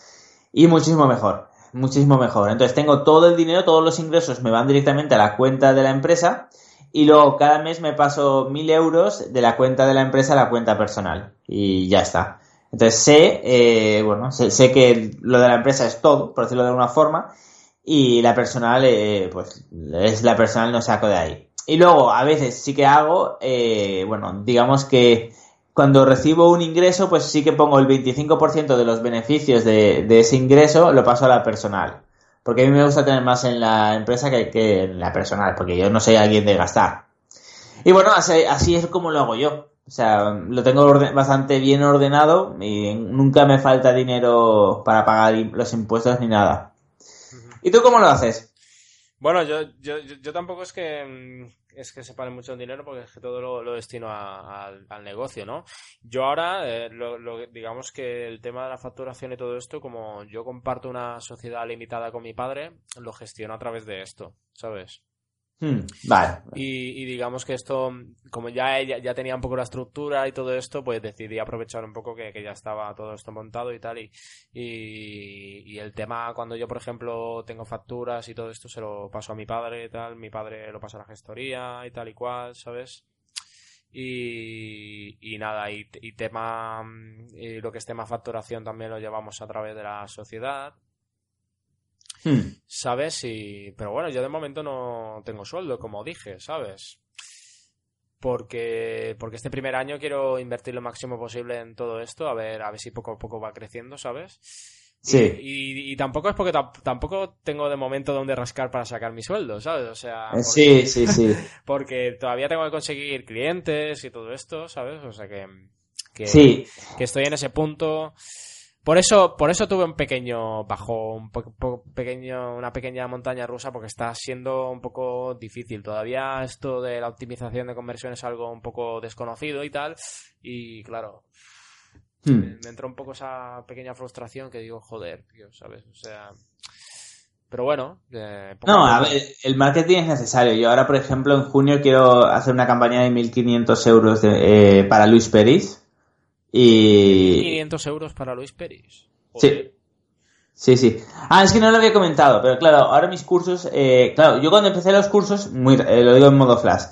Y muchísimo mejor, muchísimo mejor. Entonces tengo todo el dinero, todos los ingresos me van directamente a la cuenta de la empresa y luego cada mes me paso mil euros de la cuenta de la empresa a la cuenta personal y ya está. Entonces sé, eh, bueno, sé, que lo de la empresa es todo, por decirlo de alguna forma, y la personal, eh, pues es la personal, no saco de ahí. Y luego, a veces sí que hago, eh, bueno, digamos que cuando recibo un ingreso, pues sí que pongo el 25% de los beneficios de, de ese ingreso, lo paso a la personal. Porque a mí me gusta tener más en la empresa que, en la personal, porque yo no soy alguien de gastar. Y bueno, así, es como lo hago yo. O sea, lo tengo bastante bien ordenado y nunca me falta dinero para pagar los impuestos ni nada. ¿Y tú cómo lo haces? Bueno, yo, yo, yo tampoco es que mm, es que se pare mucho el dinero porque es que todo lo, destino al negocio, ¿no? Yo ahora, eh, lo, digamos que el tema de la facturación y todo esto, como yo comparto una sociedad limitada con mi padre, lo gestiono a través de esto, ¿sabes? Hmm, vale. Y, digamos que esto, como ya, ya tenía un poco la estructura y todo esto, pues decidí aprovechar un poco que, ya estaba todo esto montado y tal. Y, y, el tema, cuando yo, por ejemplo, tengo facturas y todo esto, se lo paso a mi padre y tal. Mi padre lo pasa a la gestoría y tal y cual, ¿sabes? Y, y nada, y, tema, y lo que es tema facturación también lo llevamos a través de la sociedad. Hmm. ¿Sabes? Y... Pero bueno, yo de momento no tengo sueldo, como dije, ¿sabes? Porque, porque este primer año quiero invertir lo máximo posible en todo esto, a ver, a ver si poco a poco va creciendo, ¿sabes? Sí. Y, tampoco es porque tampoco tengo de momento donde rascar para sacar mi sueldo, ¿sabes? O sea. Eh, sí, sí, sí. Porque todavía tengo que conseguir clientes y todo esto, ¿sabes? O sea que. que sí. Que estoy en ese punto. Por eso, por eso tuve un pequeño bajo, un pequeño, una pequeña montaña rusa, porque está siendo un poco difícil. Todavía esto de la optimización de conversión es algo un poco desconocido y tal. Y claro, hmm. me, entró un poco esa pequeña frustración que digo, joder, tío, ¿sabes? O sea. Pero bueno. Eh, no, a ver, el marketing es necesario. Yo ahora, por ejemplo, en junio quiero hacer una campaña de 1.500 euros eh, para Luis Peris y... 500 euros para Luis Peris. Sí. Sí, sí. Ah, es que no lo había comentado, pero claro, ahora mis cursos, eh, claro, yo cuando empecé los cursos, muy, eh, lo digo en modo flash,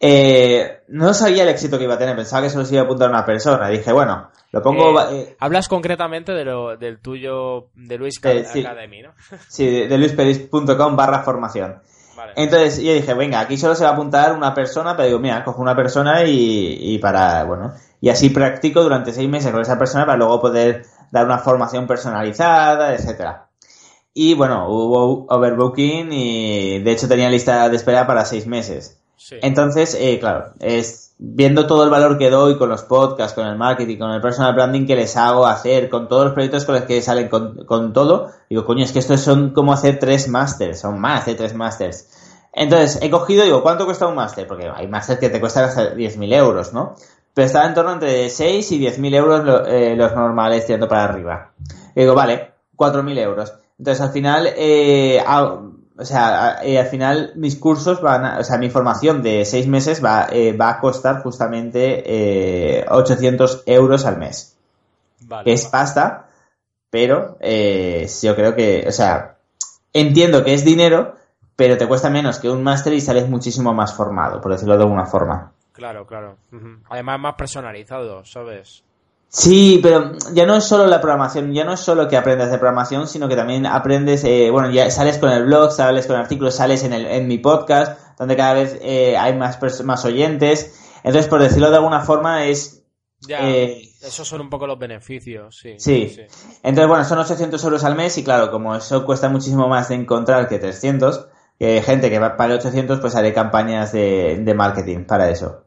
eh, no sabía el éxito que iba a tener, pensaba que solo se iba a apuntar una persona. Dije, bueno, lo pongo. hablas concretamente de lo, del tuyo, de Luis Academy, ¿no? sí, de, de luisperis.com barra formación. Entonces yo dije, venga, aquí solo se va a apuntar una persona, pero digo, mira, cojo una persona y, y para, bueno, y así practico durante seis meses con esa persona para luego poder dar una formación personalizada, etcétera. Y bueno, hubo overbooking y de hecho tenía lista de espera para seis meses. Entonces, eh, claro, es viendo todo el valor que doy con los podcasts, con el marketing, con el personal branding que les hago hacer, con todos los proyectos con los que salen con, con todo, digo, coño, es que estos son como hacer tres másters, son más de tres másters. Entonces, he cogido, digo, ¿cuánto cuesta un máster? Porque hay másters que te cuestan hasta 10.000 euros, ¿no? Pero estaba en torno entre 6 y 10.000 euros lo- eh, los normales tirando para arriba. Y digo, vale, 4.000 euros. Entonces, al final, eh, o sea, eh, al final mis cursos van a, o sea, mi formación de 6 meses va, eh, va a costar justamente eh, 800 euros al mes. Vale. Que es pasta, pero eh, yo creo que, o sea, entiendo que es dinero, pero te cuesta menos que un máster y sales muchísimo más formado, por decirlo de alguna forma. Claro, claro. Además, más personalizado, ¿sabes? Sí, pero ya no es solo la programación, ya no es solo que aprendas de programación, sino que también aprendes, eh, bueno, ya sales con el blog, sales con artículos, sales en, el, en mi podcast, donde cada vez eh, hay más, más oyentes. Entonces, por decirlo de alguna forma, es... Ya, Eh, esos son un poco los beneficios, sí. Sí. Entonces, bueno, son 800 euros al mes y claro, como eso cuesta muchísimo más de encontrar que 300, que gente que va para 800, pues haré campañas de, de marketing para eso.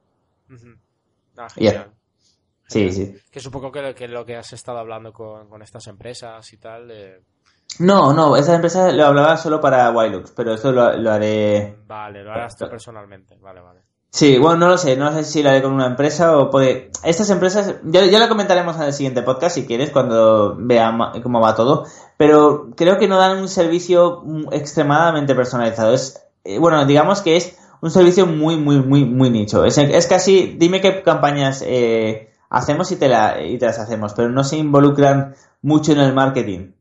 Ah, Ya. Sí, sí. Que supongo que, que lo que has estado hablando con, con estas empresas y tal. eh, No, no, esa empresa lo hablaba solo para Wilux, pero esto lo, lo haré... Vale, lo harás tú personalmente. Vale, vale. Sí, bueno, no lo sé, no sé si lo haré con una empresa o puede... Estas empresas, ya, ya lo comentaremos en el siguiente podcast si quieres, cuando veamos cómo va todo, pero creo que no dan un servicio extremadamente personalizado. Es, eh, bueno, digamos que es un servicio muy, muy, muy, muy nicho. Es, es casi, dime qué campañas eh, hacemos y te, la, y te las hacemos, pero no se involucran mucho en el marketing.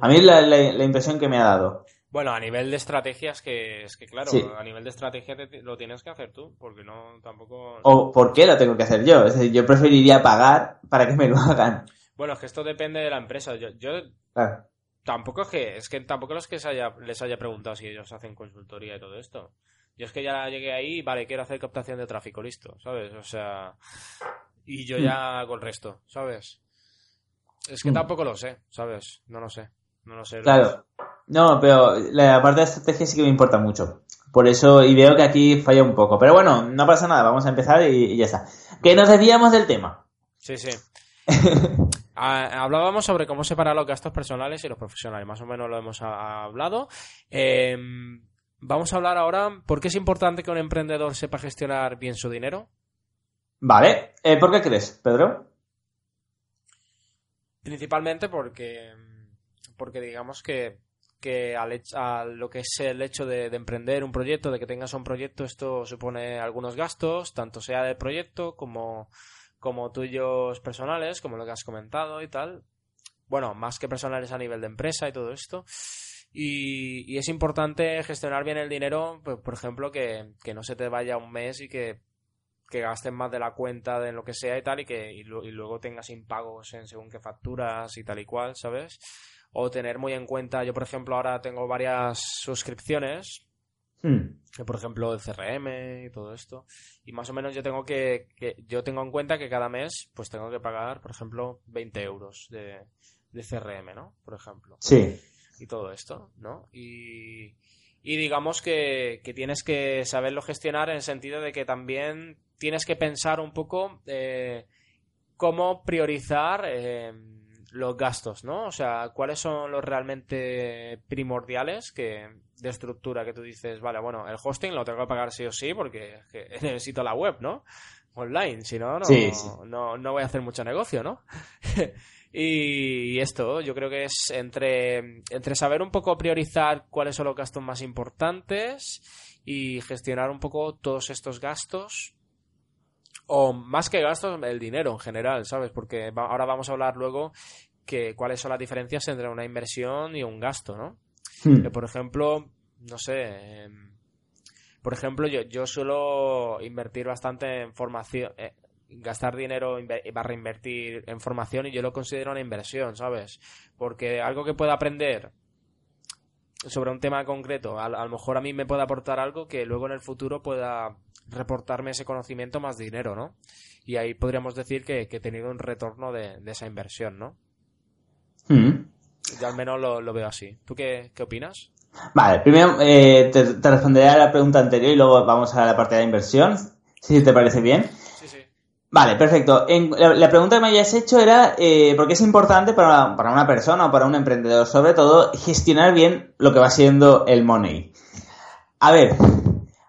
A mí es la, la, la impresión que me ha dado. Bueno, a nivel de estrategias, que es que claro, Sí. a nivel de estrategia te- lo tienes que hacer tú, porque no tampoco. ¿O por qué lo tengo que hacer yo? Es decir, yo preferiría pagar para que me lo hagan. Bueno, es que esto depende de la empresa. Yo, yo Claro. tampoco es que, es que tampoco es que se haya- les haya preguntado si ellos hacen consultoría y todo esto. Yo es que ya llegué ahí, vale, quiero hacer captación de tráfico, listo, ¿sabes? O sea, y yo ya hago el resto, ¿sabes? Es que Mm. tampoco lo sé, ¿sabes? No lo sé, no lo sé. Claro. No, pero la parte de estrategia sí que me importa mucho. Por eso, y veo que aquí falla un poco. Pero bueno, no pasa nada, vamos a empezar y, y ya está. Que nos desviamos del tema. Sí, sí. Ah, hablábamos sobre cómo separar los gastos personales y los profesionales. Más o menos lo hemos hablado. Eh, vamos a hablar ahora por qué es importante que un emprendedor sepa gestionar bien su dinero. Vale. Eh, ¿Por qué crees, Pedro? Principalmente porque, porque digamos que, que al hech- a lo que es el hecho de, de emprender un proyecto, de que tengas un proyecto, esto supone algunos gastos, tanto sea del proyecto como, como tuyos personales, como lo que has comentado y tal. Bueno, más que personales a nivel de empresa y todo esto. Y, y es importante gestionar bien el dinero, pues, por ejemplo, que, que no se te vaya un mes y que, que gastes más de la cuenta de lo que sea y tal, y que y, y luego tengas impagos en según qué facturas y tal y cual, ¿sabes? O tener muy en cuenta, yo por ejemplo ahora tengo varias suscripciones, Hmm. que por ejemplo el CRM y todo esto, y más o menos yo tengo que, que yo tengo en cuenta que cada mes pues tengo que pagar, por ejemplo, 20 euros de, de CRM, ¿no? Por ejemplo Sí. y todo esto, ¿no? Y, y digamos que, que tienes que saberlo gestionar en el sentido de que también tienes que pensar un poco eh, cómo priorizar eh, los gastos, ¿no? O sea, cuáles son los realmente primordiales que de estructura que tú dices, vale, bueno, el hosting lo tengo que pagar sí o sí porque es que necesito la web, ¿no? Online, si no, no, Sí, sí. no, no voy a hacer mucho negocio, ¿no? Y esto, yo creo que es entre, entre saber un poco priorizar cuáles son los gastos más importantes y gestionar un poco todos estos gastos. O más que gastos, el dinero en general, ¿sabes? Porque va- ahora vamos a hablar luego que cuáles son las diferencias entre una inversión y un gasto, ¿no? Hmm. Que, por ejemplo, no sé. em, por ejemplo, yo, yo suelo invertir bastante en formación. eh, gastar dinero barra invertir en formación y yo lo considero una inversión, ¿sabes? Porque algo que pueda aprender sobre un tema concreto, a, a lo mejor a mí me puede aportar algo que luego en el futuro pueda reportarme ese conocimiento más dinero, ¿no? Y ahí podríamos decir que, que he tenido un retorno de, de esa inversión, ¿no? Hmm. Yo al menos lo, lo veo así. ¿Tú qué, qué opinas? Vale, primero eh, te, te responderé a la pregunta anterior y luego vamos a la parte de la inversión. Sí, ¿te parece bien? Sí, sí. Vale, perfecto. En- la, la pregunta que me hayas hecho era, eh, porque es importante para, para una persona o para un emprendedor, sobre todo, gestionar bien lo que va siendo el money. A ver,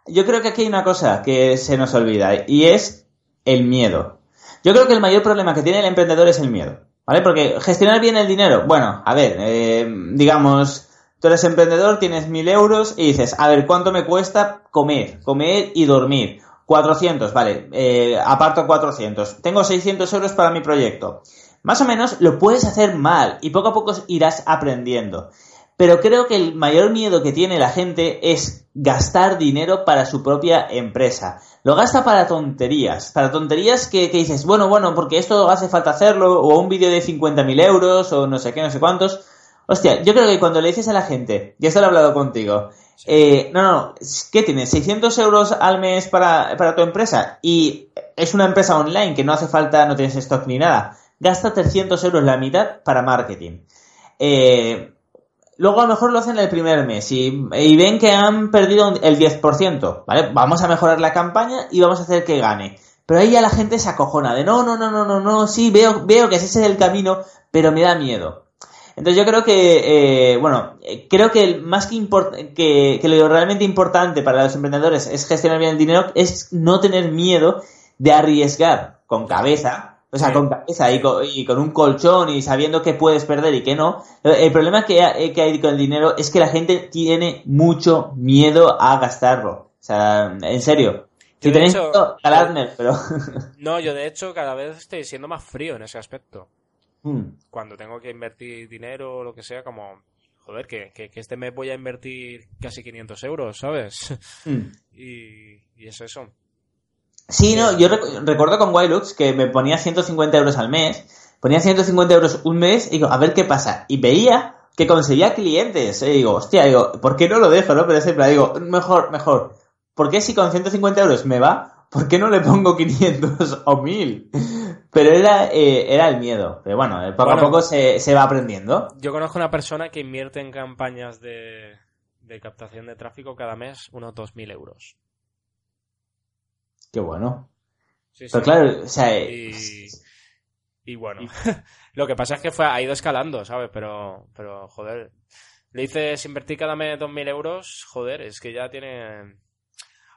yo creo que aquí hay una cosa que se nos olvida y es el miedo. Yo creo que el mayor problema que tiene el emprendedor es el miedo, ¿vale? Porque gestionar bien el dinero, bueno, a ver, eh, digamos, tú eres emprendedor, tienes mil euros y dices, a ver, ¿cuánto me cuesta comer, comer y dormir? 400, vale, eh, aparto 400. Tengo 600 euros para mi proyecto. Más o menos lo puedes hacer mal y poco a poco irás aprendiendo. Pero creo que el mayor miedo que tiene la gente es gastar dinero para su propia empresa. Lo gasta para tonterías, para tonterías que, que dices, bueno, bueno, porque esto hace falta hacerlo, o un vídeo de 50.000 euros, o no sé qué, no sé cuántos. Hostia, yo creo que cuando le dices a la gente, y esto lo he hablado contigo, eh, no, no, ¿qué tienes? ¿600 euros al mes para, para tu empresa? Y es una empresa online que no hace falta, no tienes stock ni nada. Gasta 300 euros la mitad para marketing. Eh, luego a lo mejor lo hacen el primer mes y, y ven que han perdido el 10%, ¿vale? Vamos a mejorar la campaña y vamos a hacer que gane. Pero ahí ya la gente se acojona de no, no, no, no, no, no, sí, veo, veo que ese es el camino, pero me da miedo. Entonces yo creo que, eh, bueno, eh, creo que más que, que, que lo realmente importante para los emprendedores es gestionar bien el dinero, es no tener miedo de arriesgar con cabeza, o sea, con cabeza y con, y con un colchón y sabiendo que puedes perder y que no. El problema que, ha- que hay con el dinero es que la gente tiene mucho miedo a gastarlo. O sea, en serio. Si Yo, tenéis hecho, miedo, caladme, pero... No, yo de hecho cada vez estoy siendo más frío en ese aspecto. Hmm. Cuando tengo que invertir dinero o lo que sea, como, joder, que, que, que este mes voy a invertir casi 500 euros, ¿sabes? Hmm. Y, y es eso. Sí, no, yo rec- recuerdo con Wilux que me ponía 150 euros al mes, ponía 150 euros un mes y digo, a ver qué pasa. Y veía que conseguía clientes. Y digo, hostia, digo, ¿por qué no lo dejo, no? Pero siempre digo, mejor, mejor. ¿Por qué si con 150 euros me va? ¿Por qué no le pongo 500 o 1000? Pero era, eh, era el miedo. Pero bueno, eh, poco Bueno. a poco se, se va aprendiendo. Yo conozco una persona que invierte en campañas de, de captación de tráfico cada mes unos 2.000 euros. Qué bueno. Sí, Pero sí. claro, o sea, Y, y bueno, lo que pasa es que fue, ha ido escalando, ¿sabes? Pero, pero joder, le dices invertir cada mes 2.000 euros, joder, es que ya tiene...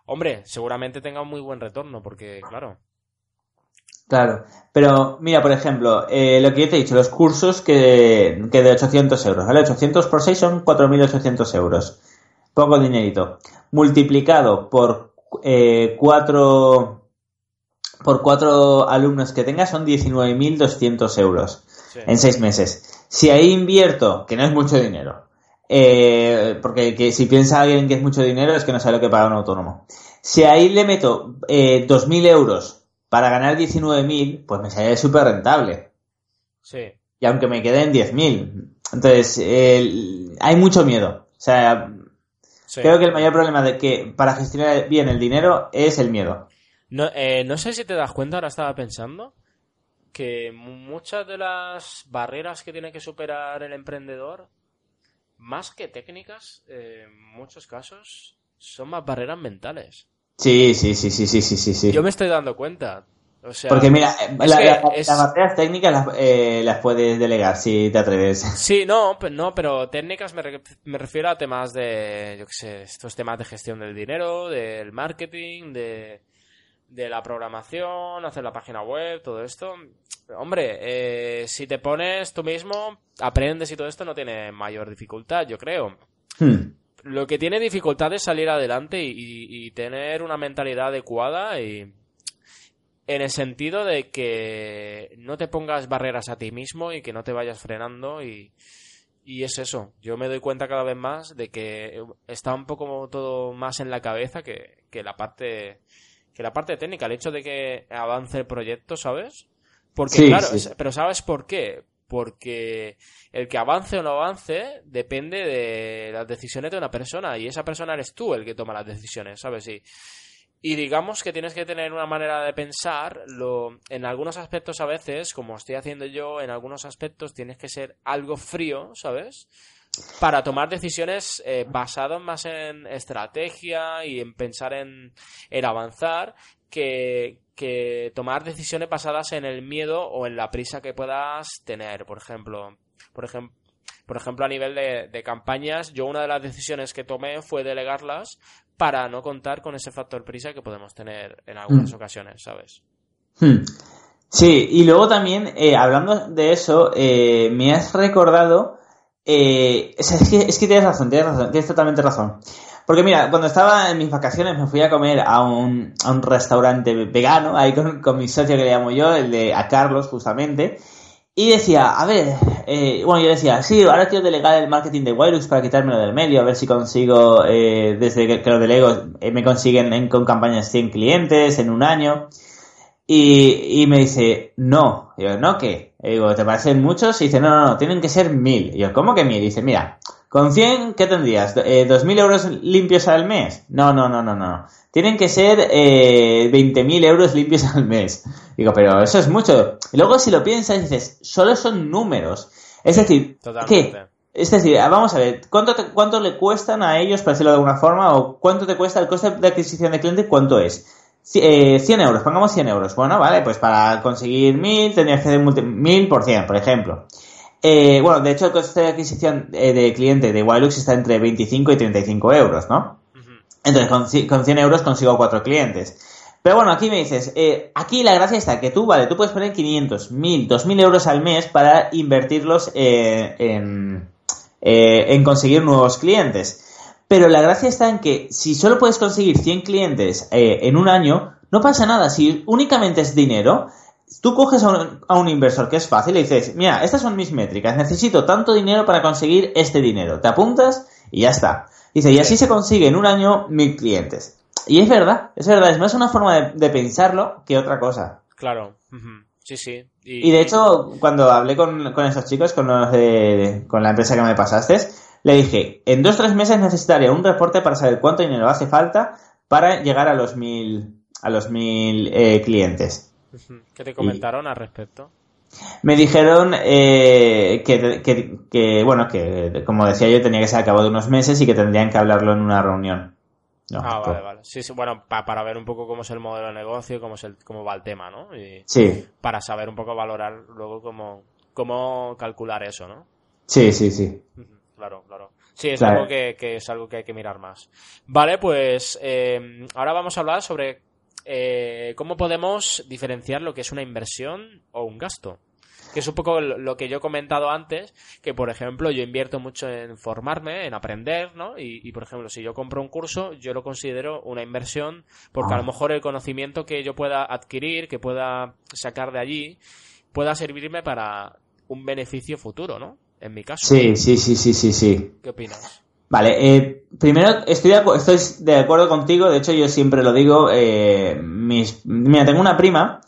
Hombre, seguramente tenga un muy buen retorno, porque, claro, Claro, pero mira, por ejemplo, eh, lo que yo te he dicho, los cursos que, que de 800 euros, ¿vale? 800 por 6 son 4.800 euros. Poco dinerito. Multiplicado por eh, cuatro, por cuatro alumnos que tengas son 19.200 euros sí. en seis meses. Si ahí invierto, que no es mucho dinero, eh, porque que si piensa alguien que es mucho dinero es que no sabe lo que paga un autónomo. Si ahí le meto eh, 2.000 euros para ganar 19.000, pues me sale súper rentable. Sí. Y aunque me queden 10.000. Entonces, hay mucho miedo. O sea, sí. creo que el mayor problema de que para gestionar bien el dinero es el miedo. No, eh, no sé si te das cuenta, ahora estaba pensando, que mu- muchas de las barreras que tiene que superar el emprendedor, más que técnicas, eh, en muchos casos, son más barreras mentales. Sí, sí, sí, sí, sí, sí. sí. Yo me estoy dando cuenta. O sea, Porque mira, es la- que la- es- las barreras técnicas las, eh, las puedes delegar si te atreves. Sí, no, pues no, pero técnicas me, re- me refiero a temas de, yo qué sé, estos temas de gestión del dinero, del marketing, de, de la programación, hacer la página web, todo esto. Hombre, eh, si te pones tú mismo, aprendes y todo esto no tiene mayor dificultad, yo creo. Hmm. Lo que tiene dificultad es salir adelante y, y- y tener una mentalidad adecuada y en el sentido de que no te pongas barreras a ti mismo y que no te vayas frenando y, y es eso. Yo me doy cuenta cada vez más de que está un poco todo más en la cabeza que, que la parte que la parte técnica, el hecho de que avance el proyecto, ¿sabes? Porque Sí, claro, sí. pero ¿sabes por qué? Porque el que avance o no avance depende de las decisiones de una persona y esa persona eres tú el que toma las decisiones, ¿sabes? Y, y digamos que tienes que tener una manera de pensar, lo, en algunos aspectos a veces, como estoy haciendo yo, en algunos aspectos tienes que ser algo frío, ¿sabes? Para tomar decisiones eh, basadas más en estrategia y en pensar en, en avanzar que, que tomar decisiones basadas en el miedo o en la prisa que puedas tener. Por ejemplo, por ejemplo, por ejemplo, a nivel de, campañas, yo una de las decisiones que tomé fue delegarlas para no contar con ese factor prisa que podemos tener en algunas mm. ocasiones, ¿sabes? Hmm. Sí, y luego también, eh, hablando de eso, eh, me has recordado. Eh, es, que, es, que, tienes razón, tienes razón, tienes totalmente razón. Porque mira, cuando estaba en mis vacaciones me fui a comer a un, a un restaurante vegano, ahí con, con, mi socio que le llamo yo, el de a Carlos justamente, y decía, a ver, eh, bueno, yo decía, sí, ahora quiero delegar el marketing de Wireless para quitármelo del medio, a ver si consigo, eh, desde que, lo delego, eh, me consiguen en, con campañas 100 clientes en un año. Y, y me dice, no. Yo, ¿no qué? Y digo, ¿te parecen muchos? Y dice, no, no, no, tienen que ser mil. Y yo, ¿cómo que mil? Y dice, mira, con 100, ¿qué tendrías? Eh, ¿2.000 euros limpios al mes? No, no, no, no, no. Tienen que ser eh, 20.000 euros limpios al mes. Digo, pero eso es mucho. Y luego si lo piensas, dices, solo son números. Es decir, ¿qué? Es decir, vamos a ver, ¿cuánto, ¿cuánto le cuestan a ellos, para decirlo de alguna forma, o cuánto te cuesta el coste de adquisición de cliente? ¿Cuánto es? Eh, 100 euros, pongamos 100 euros. Bueno, vale, pues para conseguir 1000 tendrías que hacer 1000 por 100, por ejemplo. Eh, bueno, de hecho, el coste de adquisición eh, de cliente de Wilux está entre 25 y 35 euros, ¿no? Entonces, con, con 100 euros consigo 4 clientes. Pero bueno, aquí me dices, eh, aquí la gracia está que tú, vale, tú puedes poner 500, 1000, 2000 euros al mes para invertirlos en, en conseguir nuevos clientes. Pero la gracia está en que si solo puedes conseguir 100 clientes en un año, no pasa nada. Si únicamente es dinero, tú coges a un, inversor que es fácil y dices, mira, estas son mis métricas, necesito tanto dinero para conseguir este dinero. Te apuntas y ya está. Dice, y así se consigue en un año mil clientes. Y es verdad, es verdad, es más una forma de, pensarlo que otra cosa. Claro. Sí, sí. Y... de hecho, cuando hablé con, esos chicos, con, los de, con la empresa que me pasaste, le dije, en dos o tres meses necesitaría un reporte para saber cuánto dinero hace falta para llegar a los mil, a los mil eh, clientes. ¿Qué te comentaron al respecto? Me dijeron eh, que, bueno, que como decía yo, tenía que ser a cabo de unos meses y que tendrían que hablarlo en una reunión. ah, vale, vale. Sí, sí, bueno, para ver un poco cómo es el modelo de negocio, cómo, es el, cómo va el tema, ¿no? Y sí. Para saber un poco valorar luego cómo, cómo calcular eso, ¿no? Sí, sí, sí. Claro, claro. Sí, es algo que, es algo que hay que mirar más. Vale, pues eh, ahora vamos a hablar sobre eh, ¿cómo podemos diferenciar lo que es una inversión o un gasto? Que es un poco lo que yo he comentado antes, que por ejemplo yo invierto mucho en formarme, en aprender, ¿no? Y, por ejemplo, si yo compro un curso, yo lo considero una inversión, porque a lo ah. mejor el conocimiento que yo pueda adquirir, que pueda sacar de allí, pueda servirme para un beneficio futuro, ¿no? En mi caso. Sí, sí, sí, sí, sí, sí. ¿Qué opinas? Vale, eh, primero estoy de, estoy de acuerdo contigo, de hecho yo siempre lo digo, eh, mis, mira, tengo una prima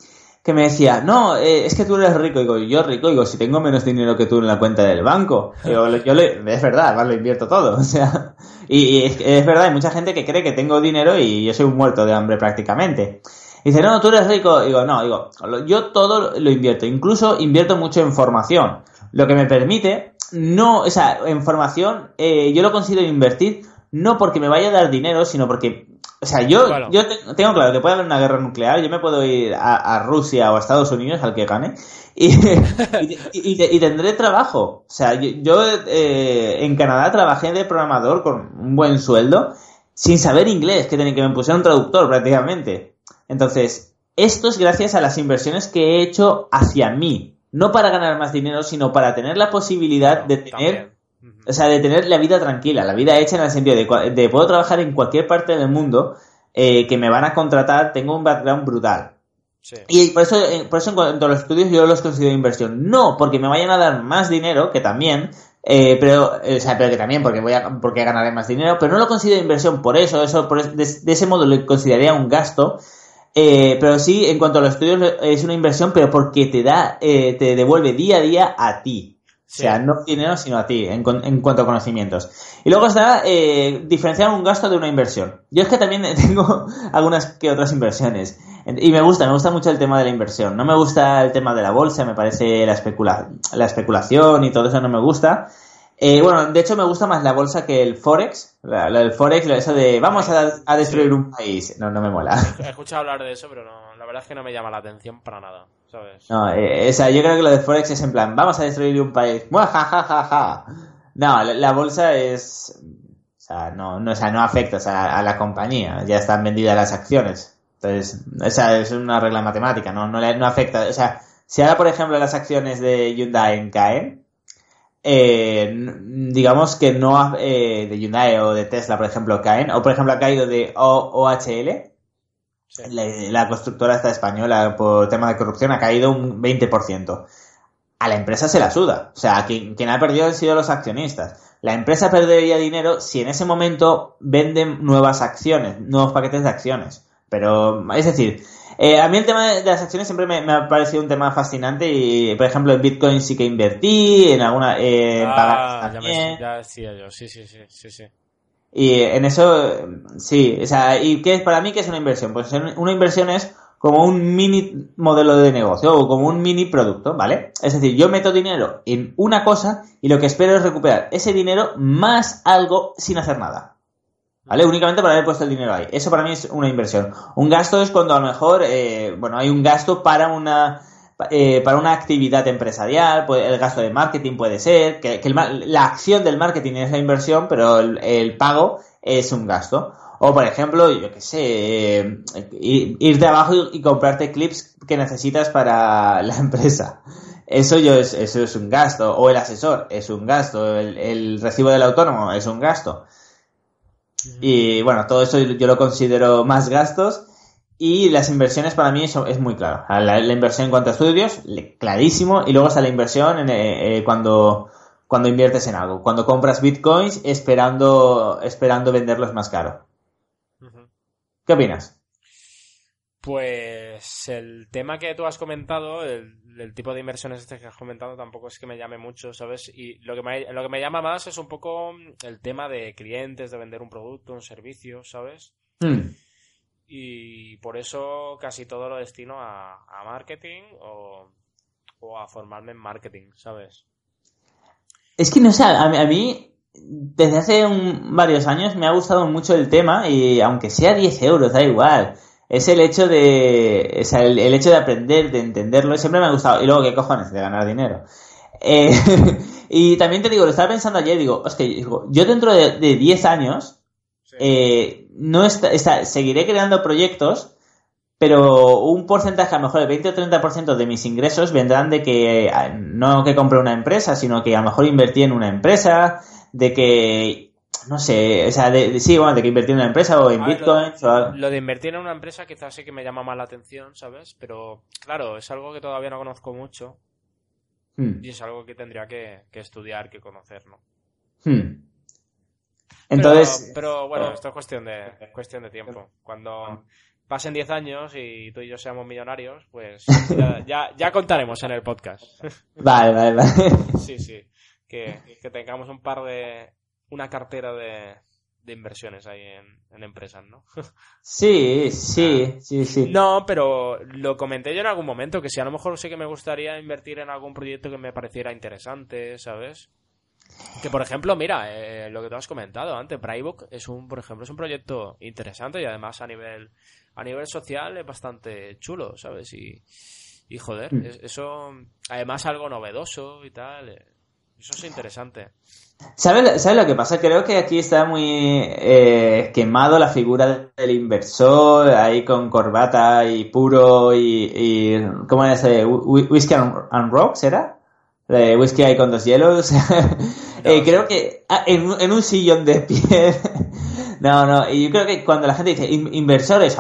que me decía, no, eh, es que tú eres rico, digo, yo rico, digo, si tengo menos dinero que tú en la cuenta del banco, yo, yo le, es verdad, además lo invierto todo, o sea, y, es, verdad, hay mucha gente que cree que tengo dinero y yo soy un muerto de hambre prácticamente. Dice, no, tú eres rico, digo, no, digo, yo todo lo invierto, incluso invierto mucho en formación, lo que me permite no, o sea, en formación eh, yo lo considero invertir no porque me vaya a dar dinero, sino porque, o sea, yo, yo tengo claro que puede haber una guerra nuclear, yo me puedo ir a, Rusia o a Estados Unidos, al que gane, y, y, tendré trabajo. O sea, yo, eh, en Canadá trabajé de programador con un buen sueldo, sin saber inglés, que tenía que me pusieron un traductor prácticamente. Entonces, esto es gracias a las inversiones que he hecho hacia mí no para ganar más dinero, sino para tener la posibilidad de tener, o sea, de tener la vida tranquila, la vida hecha en el sentido de, de puedo trabajar en cualquier parte del mundo eh, que me van a contratar, tengo un background brutal. Y por eso, eh, por eso en cuanto a los estudios yo los considero inversión. No porque me vayan a dar más dinero, que también, eh, pero, o sea, pero que también porque voy a, porque ganaré más dinero, pero no lo considero inversión por eso, eso por, de, de, ese modo lo consideraría un gasto eh, pero sí, en cuanto a los estudios, es una inversión, pero porque te da, eh, te devuelve día a día a ti. O sea, no dinero, sino a ti, en, cuanto a conocimientos. Y luego está eh, diferenciar un gasto de una inversión. Yo es que también tengo algunas que otras inversiones. Y me gusta, me gusta mucho el tema de la inversión. No me gusta el tema de la bolsa, me parece la, especula la especulación y todo eso no me gusta. Eh, bueno, de hecho me gusta más la bolsa que el Forex. La, del Forex, eso de vamos a, destruir un país. No, no me mola. He escuchado hablar de eso, pero no, la verdad es que no me llama la atención para nada, ¿sabes? No, eh, o sea, yo creo que lo de Forex es en plan, vamos a destruir un país. Ja, No, la, bolsa es... O sea, no, no, o sea, no afecta a la compañía. Ya están vendidas las acciones. Entonces, esa es una regla matemática, no, no, no afecta. O sea, si ahora, por ejemplo, las acciones de Hyundai caen, eh, digamos que no eh, de Hyundai o de Tesla, por ejemplo, caen, o por ejemplo ha caído de OHL, la, constructora esta española por tema de corrupción ha caído un 20%. A la empresa se la suda. O sea, quien, quien ha perdido han sido los accionistas. La empresa perdería dinero si en ese momento venden nuevas acciones, nuevos paquetes de acciones. Pero, es decir, eh, a mí el tema de las acciones siempre me, ha parecido un tema fascinante y, por ejemplo, en Bitcoin sí que invertí, en alguna... Eh, ah, ya, decía yo, sí, sí, sí, sí, sí. Y en eso, sí, o sea, ¿y qué es para mí qué es una inversión? Pues una inversión es como un mini modelo de negocio o como un mini producto, ¿vale? Es decir, yo meto dinero en una cosa y lo que espero es recuperar ese dinero más algo sin hacer nada. ¿Vale? Únicamente para haber puesto el dinero ahí. Eso para mí es una inversión. Un gasto es cuando a lo mejor, eh, bueno, hay un gasto para una, eh, para una actividad empresarial, el gasto de marketing puede ser, que, la acción del marketing es la inversión, pero el, pago es un gasto. O, por ejemplo, yo qué sé, eh, ir, de abajo y, comprarte clips que necesitas para la empresa. Eso, yo es, eso es un gasto. O el asesor es un gasto. El, el recibo del autónomo es un gasto. Y bueno, todo eso yo lo considero más gastos. Y las inversiones para mí eso es muy claro. La, inversión en cuanto a estudios, clarísimo. Y luego está la inversión en, eh, eh, cuando, cuando inviertes en algo. Cuando compras bitcoins esperando, esperando venderlos más caro. ¿Qué opinas? Pues el tema que tú has comentado, el, tipo de inversiones este que has comentado, tampoco es que me llame mucho, ¿sabes? Y lo que, me, lo que me llama más es un poco el tema de clientes, de vender un producto, un servicio, ¿sabes? Hmm. Y por eso casi todo lo destino a, marketing o, a formarme en marketing, ¿sabes? Es que no sé, a, a mí desde hace varios años me ha gustado mucho el tema y aunque sea 10 euros, da igual es el hecho de, o sea, el, hecho de aprender, de entenderlo, siempre me ha gustado. Y luego, ¿qué cojones? De ganar dinero. Eh, y también te digo, lo estaba pensando ayer, digo, es que yo dentro de, 10 años, eh, no está, seguiré creando proyectos, pero un porcentaje, a lo mejor el 20 o 30% de mis ingresos vendrán de que no que compre una empresa, sino que a lo mejor invertí en una empresa, de que no sé, o sea, de, sí, bueno, de que invertir en una empresa o en Bitcoin. Lo, de invertir en una empresa quizás sí que me llama más la atención, ¿sabes? Pero claro, es algo que todavía no conozco mucho. Hmm. Y es algo que tendría que, estudiar, que conocer, ¿no? Hmm. Entonces. Pero, bueno, esto es cuestión de, cuestión de tiempo. Cuando pasen 10 años y tú y yo seamos millonarios, pues ya, ya, contaremos en el podcast. Vale, vale, vale. Sí, sí. Que, que tengamos un par de, una cartera de, inversiones ahí en, empresas, ¿no? Sí, sí, sí, sí. No, pero lo comenté yo en algún momento, que si a lo mejor sé que me gustaría invertir en algún proyecto que me pareciera interesante, ¿sabes? Que por ejemplo, mira, eh, lo que tú has comentado antes, Brightbook es un, por ejemplo, es un proyecto interesante y además a nivel, a nivel social es bastante chulo, ¿sabes? Y, y joder, mm. eso, además algo novedoso y tal, eh, eso es interesante. ¿Sabes lo que pasa? Creo que aquí está muy eh, quemado la figura del inversor, ahí con corbata y puro y... ¿Cómo es? Eh, whisky and, Rocks, ¿era? De whisky ahí con dos hielos. Eh, creo que ah, en, un sillón de piel... no, no, y yo creo que cuando la gente dice inversores,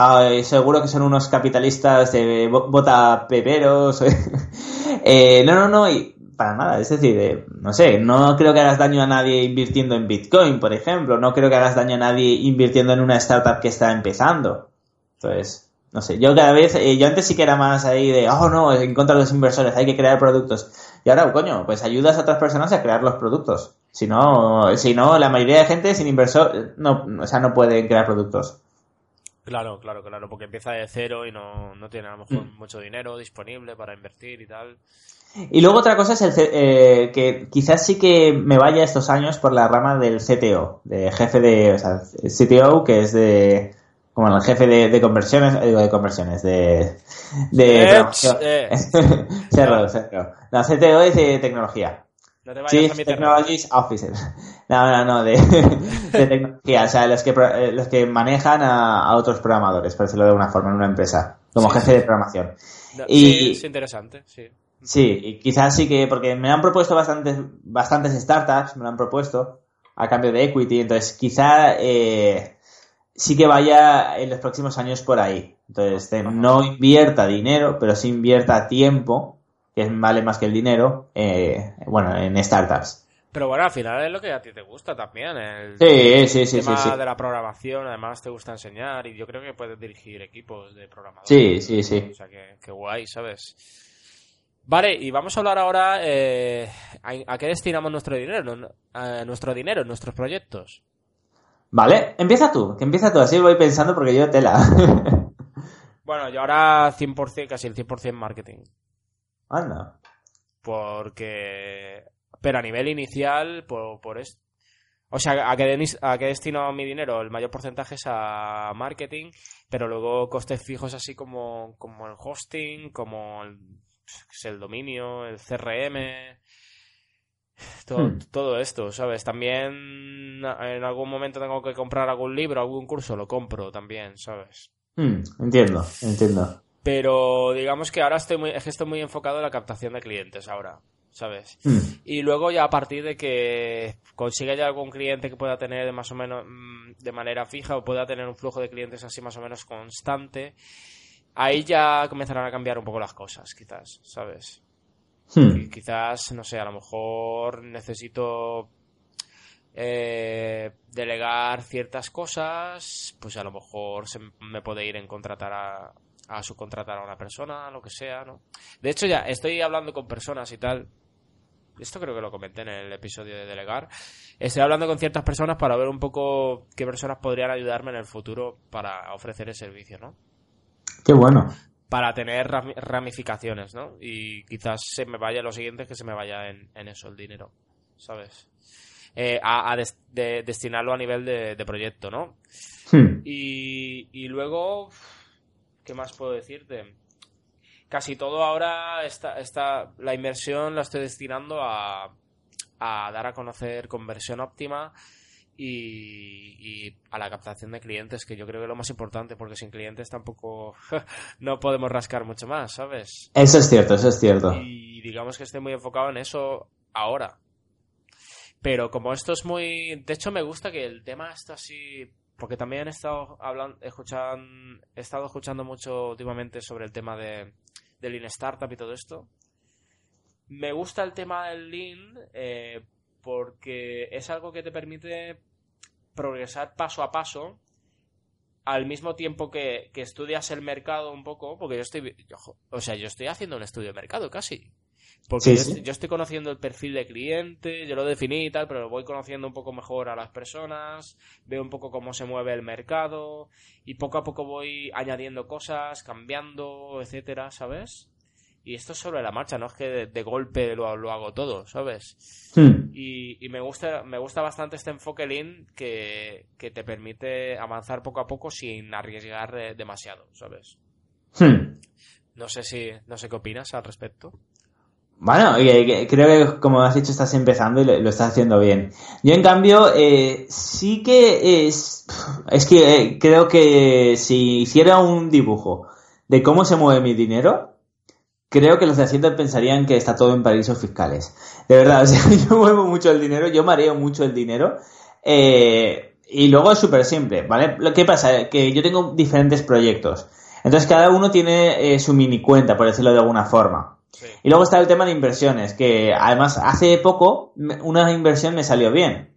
seguro que son unos capitalistas de bota peperos. no, no, no, y para nada. Es decir, no sé, no creo que hagas daño a nadie invirtiendo en Bitcoin, por ejemplo. No creo que hagas daño a nadie invirtiendo en una startup que está empezando. Entonces, no sé, yo cada vez, eh, yo antes sí que era más ahí de, oh no, en contra de los inversores, hay que crear productos. Y ahora, coño, pues ayudas a otras personas a crear los productos. Si no, si no, la mayoría de gente sin inversor, no, o sea, no pueden crear productos. Claro, claro, claro, porque empieza de cero y no, no tiene a lo mejor Mm. mucho dinero disponible para invertir y tal. Y luego otra cosa es el, eh, que quizás sí que me vaya estos años por la rama del CTO, de jefe de, o sea, CTO, que es de, como el jefe de, de conversiones, eh, digo de conversiones, de, de programación. eh. Cerro, cerro. No, CTO es de tecnología. No te vayas Chief a mi terreno. Technologies Officer. No, no, no, de, de tecnología. O sea, los que, eh, los que manejan a, a otros programadores, por decirlo de alguna forma, en una empresa, como Sí, jefe de programación. No, Y- Sí, es interesante, sí. Sí, y quizás sí que, porque me han propuesto bastantes, bastantes startups, me lo han propuesto, a cambio de equity, entonces quizá eh, sí que vaya en los próximos años por ahí. Entonces, no invierta dinero, pero sí invierta tiempo, que vale más que el dinero, eh, bueno, en startups. Pero bueno, al final es lo que a ti te gusta también. El Sí, sí, sí, tema de la programación, además te gusta enseñar y yo creo que puedes dirigir equipos de programadores. Sí, sí, sí. O sea, que, que guay, ¿sabes? Vale, y vamos a hablar ahora eh, a, a qué destinamos nuestro dinero, nuestro dinero, nuestros proyectos. Vale, empieza tú, que empieza tú, así voy pensando porque yo tela. Bueno, yo ahora 100%, casi el 100% marketing. Anda. Porque... Pero a nivel inicial, por, por esto... O sea, ¿a qué, ¿a qué destino mi dinero? El mayor porcentaje es a marketing, pero luego costes fijos así como, como el hosting, como el, el dominio, el CRM, todo, Hmm. todo esto, ¿sabes? También en algún momento tengo que comprar algún libro, algún curso, lo compro también, ¿sabes? Hmm, entiendo, entiendo. Pero digamos que ahora estoy muy, es que estoy muy enfocado en la captación de clientes ahora, ¿sabes? Hmm. Y luego ya a partir de que consiga ya algún cliente que pueda tener de más o menos mm, de manera fija o pueda tener un flujo de clientes así más o menos constante, ahí ya comenzarán a cambiar un poco las cosas, quizás, ¿sabes? Hmm. Quizás, no sé, a lo mejor necesito eh, delegar ciertas cosas, pues a lo mejor se me puede ir en contratar a, a subcontratar a una persona, lo que sea, ¿no? De hecho, ya estoy hablando con personas y tal. Esto creo que lo comenté en el episodio de delegar. Estoy hablando con ciertas personas para ver un poco qué personas podrían ayudarme en el futuro para ofrecer el servicio, ¿no? Qué bueno. para tener rami- ramificaciones, ¿no? Y quizás se me vaya, lo siguiente es que se me vaya en, en eso el dinero, ¿sabes? Eh, a a des- de- destinarlo a nivel de, de proyecto, ¿no? Hmm. Y, y luego, ¿qué más puedo decirte? Casi todo ahora está, está la inversión la estoy destinando a, a dar a conocer conversión óptima y, y a la captación de clientes, que yo creo que es lo más importante, porque sin clientes tampoco no podemos rascar mucho más, ¿sabes? Eso es cierto, eso es cierto. Y digamos que estoy muy enfocado en eso ahora. Pero como esto es muy... De hecho, me gusta que el tema está así... Porque también he estado hablando, escuchan, he estado escuchando mucho últimamente sobre el tema de, del Lean Startup y todo esto. Me gusta el tema del Lean eh, porque es algo que te permite progresar paso a paso al mismo tiempo que, que estudias el mercado un poco, porque yo estoy, yo- o sea, yo estoy haciendo un estudio de mercado casi. Porque Sí, yo, sí. yo estoy conociendo el perfil de cliente, yo lo definí y tal, pero voy conociendo un poco mejor a las personas, veo un poco cómo se mueve el mercado y poco a poco voy añadiendo cosas, cambiando, etcétera, ¿sabes? Y esto es sobre la marcha, no es que de, de golpe lo, lo hago todo, ¿sabes? Hmm. Y, y me gusta me gusta bastante este enfoque Lean que, que te permite avanzar poco a poco sin arriesgar eh, demasiado, ¿sabes? Hmm. No sé si no sé qué opinas al respecto. Bueno, eh, creo que como has dicho estás empezando y lo, lo estás haciendo bien. Yo en cambio eh, sí que es es que eh, creo que si hiciera un dibujo de cómo se mueve mi dinero, creo que los de Hacienda pensarían que está todo en paraísos fiscales. De verdad, o sea, yo muevo mucho el dinero, yo mareo mucho el dinero. eh, y luego es súper simple, ¿vale? Lo que pasa que yo tengo diferentes proyectos. Entonces cada uno tiene eh, su mini cuenta, por decirlo de alguna forma. Sí. Y luego está el tema de inversiones, que además hace poco una inversión me salió bien.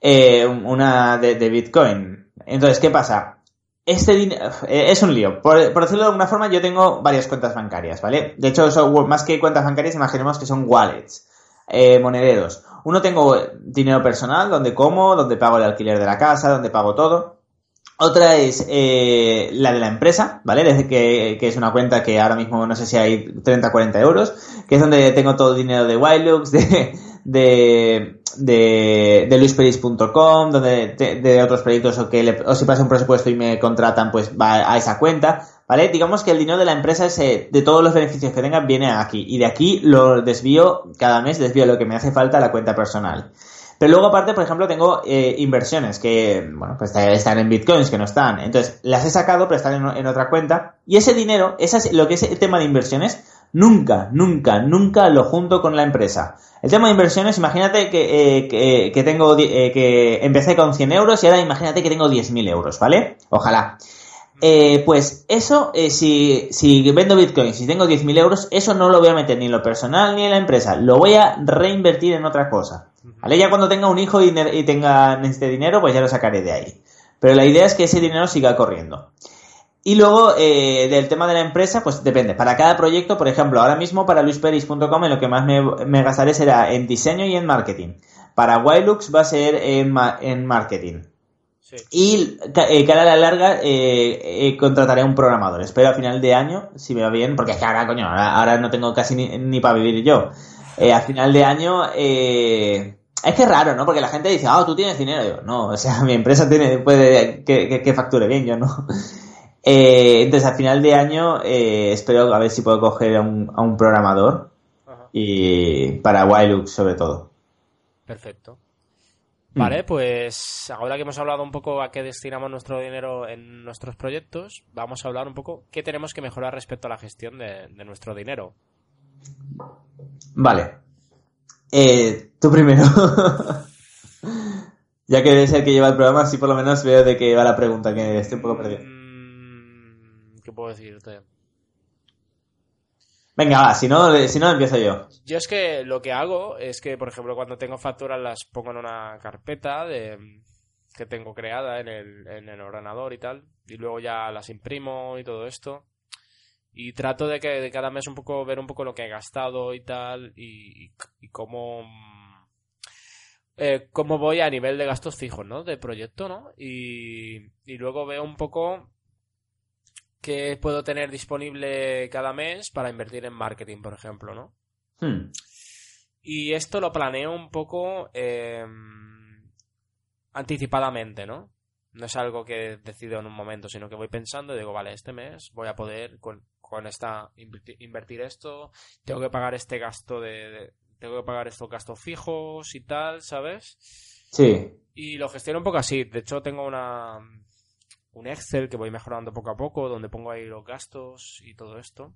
Eh, una de, de Bitcoin. Entonces, ¿qué pasa? Este dinero es un lío. Por, por decirlo de alguna forma, yo tengo varias cuentas bancarias, ¿vale? De hecho, más que cuentas bancarias, imaginemos que son wallets, eh, monederos. Uno tengo dinero personal, donde como, donde pago el alquiler de la casa, donde pago todo. Otra es eh, la de la empresa, ¿vale? Desde que, que, es una cuenta que ahora mismo no sé si hay 30 40 euros, que es donde tengo todo el dinero de Wildlux, de, de, de, de luisperis.com, donde de, otros proyectos o que le, o si pasa un presupuesto y me contratan, pues va a esa cuenta, ¿vale? Digamos que el dinero de la empresa ese, de todos los beneficios que tengan viene aquí y de aquí lo desvío cada mes, desvío lo que me hace falta a la cuenta personal. Pero luego aparte, por ejemplo, tengo eh, inversiones que, bueno, pues están en bitcoins, que no están. Entonces, las he sacado, pero están en, otra cuenta. Y ese dinero, ese, lo que es el tema de inversiones, nunca, nunca, nunca lo junto con la empresa. El tema de inversiones, imagínate que, eh, que, tengo, eh, que empecé con 100 euros y ahora imagínate que tengo 10.000 euros, ¿vale? Ojalá. pues eso, si, si vendo bitcoins y tengo 10.000 euros, eso no lo voy a meter ni en lo personal ni en la empresa. Lo voy a reinvertir en otra cosa. ¿Vale? Ya cuando tenga un hijo y, tenga este dinero, pues ya lo sacaré de ahí. Pero la idea es que ese dinero siga corriendo. Y luego, eh, del tema de la empresa, pues depende. Para cada proyecto, por ejemplo, ahora mismo para luisperis.com en lo que más me, gastaré será en diseño y en marketing. Para Wilux va a ser en, en marketing. Y eh, cara a la larga eh, eh, contrataré a un programador. Espero a final de año, si me va bien, porque es que ahora, coño, ahora, no tengo casi ni, ni para vivir yo. a final de año es que es raro, ¿no? Porque la gente dice, ah, tú tienes dinero. Yo, no, o sea, mi empresa tiene, puede que, facture bien, yo no. Eh, entonces, a final de año, eh, espero a ver si puedo coger a un, programador. Y para Wilux, sobre todo. Perfecto. Vale, pues ahora que hemos hablado un poco a qué destinamos nuestro dinero en nuestros proyectos, vamos a hablar un poco qué tenemos que mejorar respecto a la gestión de nuestro dinero. Vale. Eh, tú primero. ya que eres el que lleva el programa, así por lo menos veo de qué va la pregunta, que estoy un poco perdido. ¿Qué puedo decirte? Venga, va, si no, si no empiezo yo. Yo es que lo que hago es que, por ejemplo, cuando tengo facturas las pongo en una carpeta de, que tengo creada en el, en el ordenador y tal, y luego ya las imprimo y todo esto y trato de que de cada mes un poco ver un poco lo que he gastado y tal y, y, cómo eh, cómo voy a nivel de gastos fijos no de proyecto no y, y luego veo un poco qué puedo tener disponible cada mes para invertir en marketing por ejemplo no hmm. y esto lo planeo un poco eh, anticipadamente no no es algo que decido en un momento, sino que voy pensando y digo, vale, este mes voy a poder con, con esta invertir esto, tengo que pagar este gasto de, tengo que pagar estos gastos fijos y tal, ¿sabes? Sí. Y lo gestiono un poco así. De hecho, tengo una un Excel que voy mejorando poco a poco, donde pongo ahí los gastos y todo esto.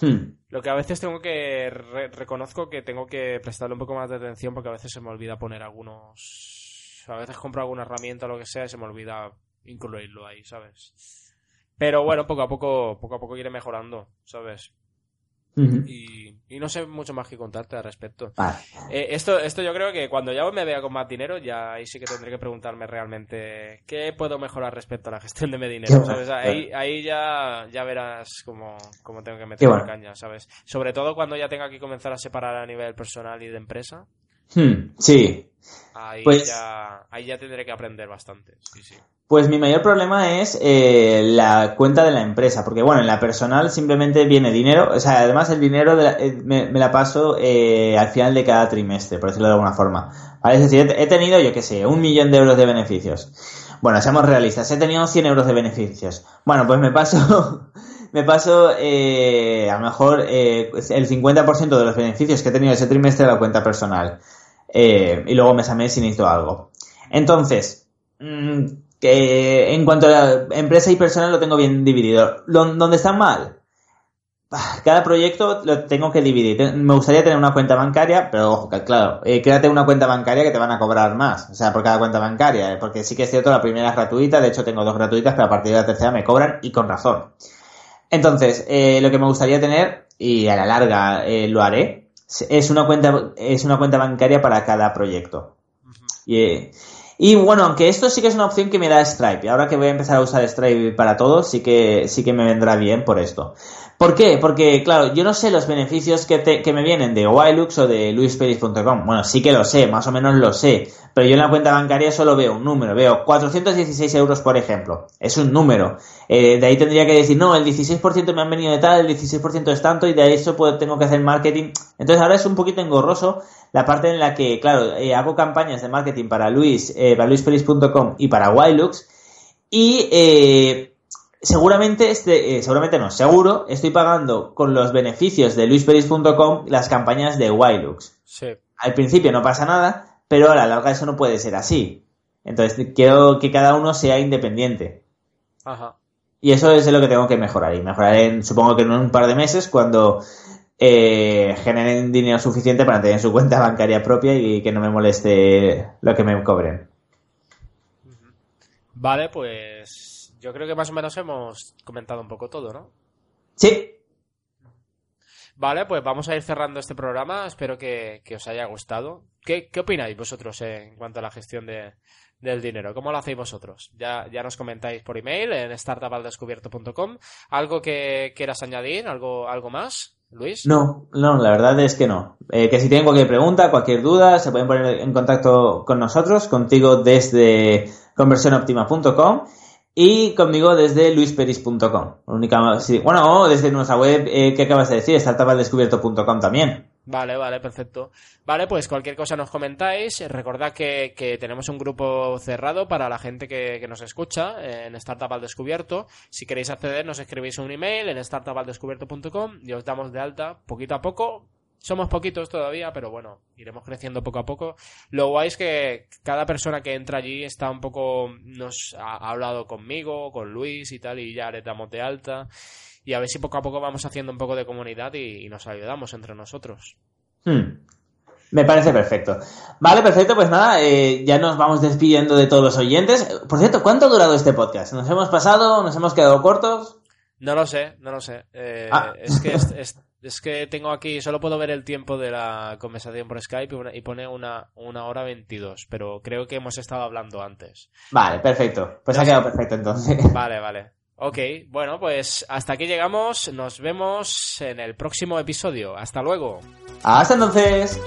Hmm. Lo que a veces tengo que reconozco que tengo que prestarle un poco más de atención porque a veces se me olvida poner algunos a veces compro alguna herramienta o lo que sea y se me olvida incluirlo ahí, ¿sabes? Pero bueno, poco a poco, poco a poco iré mejorando, ¿sabes? Y, no sé mucho más que contarte al respecto. Eh, esto, esto yo creo que cuando ya me vea con más dinero, ya ahí sí que tendré que preguntarme realmente qué puedo mejorar respecto a la gestión de mi dinero, ¿sabes? Ahí, ahí ya, ya verás cómo, cómo tengo que meter la caña, ¿sabes? Sobre todo cuando ya tenga que comenzar a separar a nivel personal y de empresa. Hmm, sí. Ahí, pues... ya, ahí ya tendré que aprender bastante, sí, sí. Pues mi mayor problema es eh, la cuenta de la empresa, porque bueno, en la personal simplemente viene dinero, o sea, además el dinero eh, me, la paso eh, al final de cada trimestre, por decirlo de alguna forma. ¿Vale? Es decir, he tenido, yo qué sé, un millón de euros de beneficios. Bueno, seamos realistas, he tenido 100 euros de beneficios. Bueno, pues me paso, me paso a lo mejor el 50% de los beneficios que he tenido ese trimestre a la cuenta personal. y luego mes a mes si necesito algo. Entonces, mm, que en cuanto a la empresa y personal lo tengo bien dividido. ¿Dónde está mal? Cada proyecto lo tengo que dividir. Me gustaría tener una cuenta bancaria, pero ojo, claro, eh, créate una cuenta bancaria que te van a cobrar más, o sea, por cada cuenta bancaria, eh, porque sí que es cierto, la primera es gratuita, de hecho tengo dos gratuitas, pero a partir de la tercera me cobran y con razón. Entonces, eh, lo que me gustaría tener, y a la larga eh, lo haré, es una cuenta, es una cuenta bancaria para cada proyecto. Y, y bueno, aunque esto sí que es una opción que me da Stripe. Y ahora que voy a empezar a usar Stripe para todo, sí que, sí que me vendrá bien por esto. ¿Por qué? Porque, claro, yo no sé los beneficios que, te, que me vienen de Wilux o de luisperis.com. Bueno, sí que lo sé, más o menos lo sé. Pero yo en la cuenta bancaria solo veo un número. Veo 416 euros, por ejemplo. Es un número. Eh, de ahí tendría que decir, no, el 16% me han venido de tal, el 16% es tanto, y de eso pues, tengo que hacer marketing. Entonces ahora es un poquito engorroso la parte en la que, claro, eh, hago campañas de marketing para Luis, eh, para luisperis.com y para Wilux. Y eh, seguramente, este, eh, seguramente no, seguro, estoy pagando con los beneficios de luisperis.com las campañas de Wilux. Sí. Al principio no pasa nada, pero a la larga eso no puede ser así. Entonces quiero que cada uno sea independiente. Ajá. Y eso es lo que tengo que mejorar. Y mejoraré, en, supongo que en un par de meses, cuando eh, generen dinero suficiente para tener su cuenta bancaria propia y que no me moleste lo que me cobren. Vale, pues yo creo que más o menos hemos comentado un poco todo, ¿no? Sí, Vale, pues vamos a ir cerrando este programa. Espero que, que os haya gustado. ¿Qué, qué opináis vosotros eh, en cuanto a la gestión de, del dinero? ¿Cómo lo hacéis vosotros? Ya, ya nos comentáis por email en startupaldescubierto.com. ¿Algo que quieras añadir? ¿Algo, algo más, Luis? No, no, la verdad es que no. Eh, que si tienen cualquier pregunta, cualquier duda, se pueden poner en contacto con nosotros, contigo desde conversionoptima.com y conmigo desde luisperis.com. Bueno, desde nuestra web eh, acabas de decir, startupaldescubierto.com también. Vale, vale, perfecto. Vale, pues cualquier cosa nos comentáis. Recordad que, que tenemos un grupo cerrado para la gente que, que nos escucha eh, en Startup al Descubierto. Si queréis acceder, nos escribís un email en startupaldescubierto.com y os damos de alta poquito a poco. Somos poquitos todavía, pero bueno, iremos creciendo poco a poco. Lo guay es que cada persona que entra allí está un poco, nos ha, ha hablado conmigo, con Luis y tal, y ya le damos de alta. Y a ver si poco a poco vamos haciendo un poco de comunidad y, y nos ayudamos entre nosotros. Hmm. Me parece perfecto. Vale, perfecto, pues nada, eh, ya nos vamos despidiendo de todos los oyentes. Por cierto, ¿cuánto ha durado este podcast? ¿Nos hemos pasado? ¿Nos hemos quedado cortos? No lo sé, no lo sé. Eh, Ah. es, que es, es- es que tengo aquí, solo puedo ver el tiempo de la conversación por Skype y pone una, una hora 22, pero creo que hemos estado hablando antes. Vale, perfecto. Pues ha quedado perfecto entonces. Vale, vale. Ok, bueno, pues hasta aquí llegamos. Nos vemos en el próximo episodio. Hasta luego. Hasta entonces.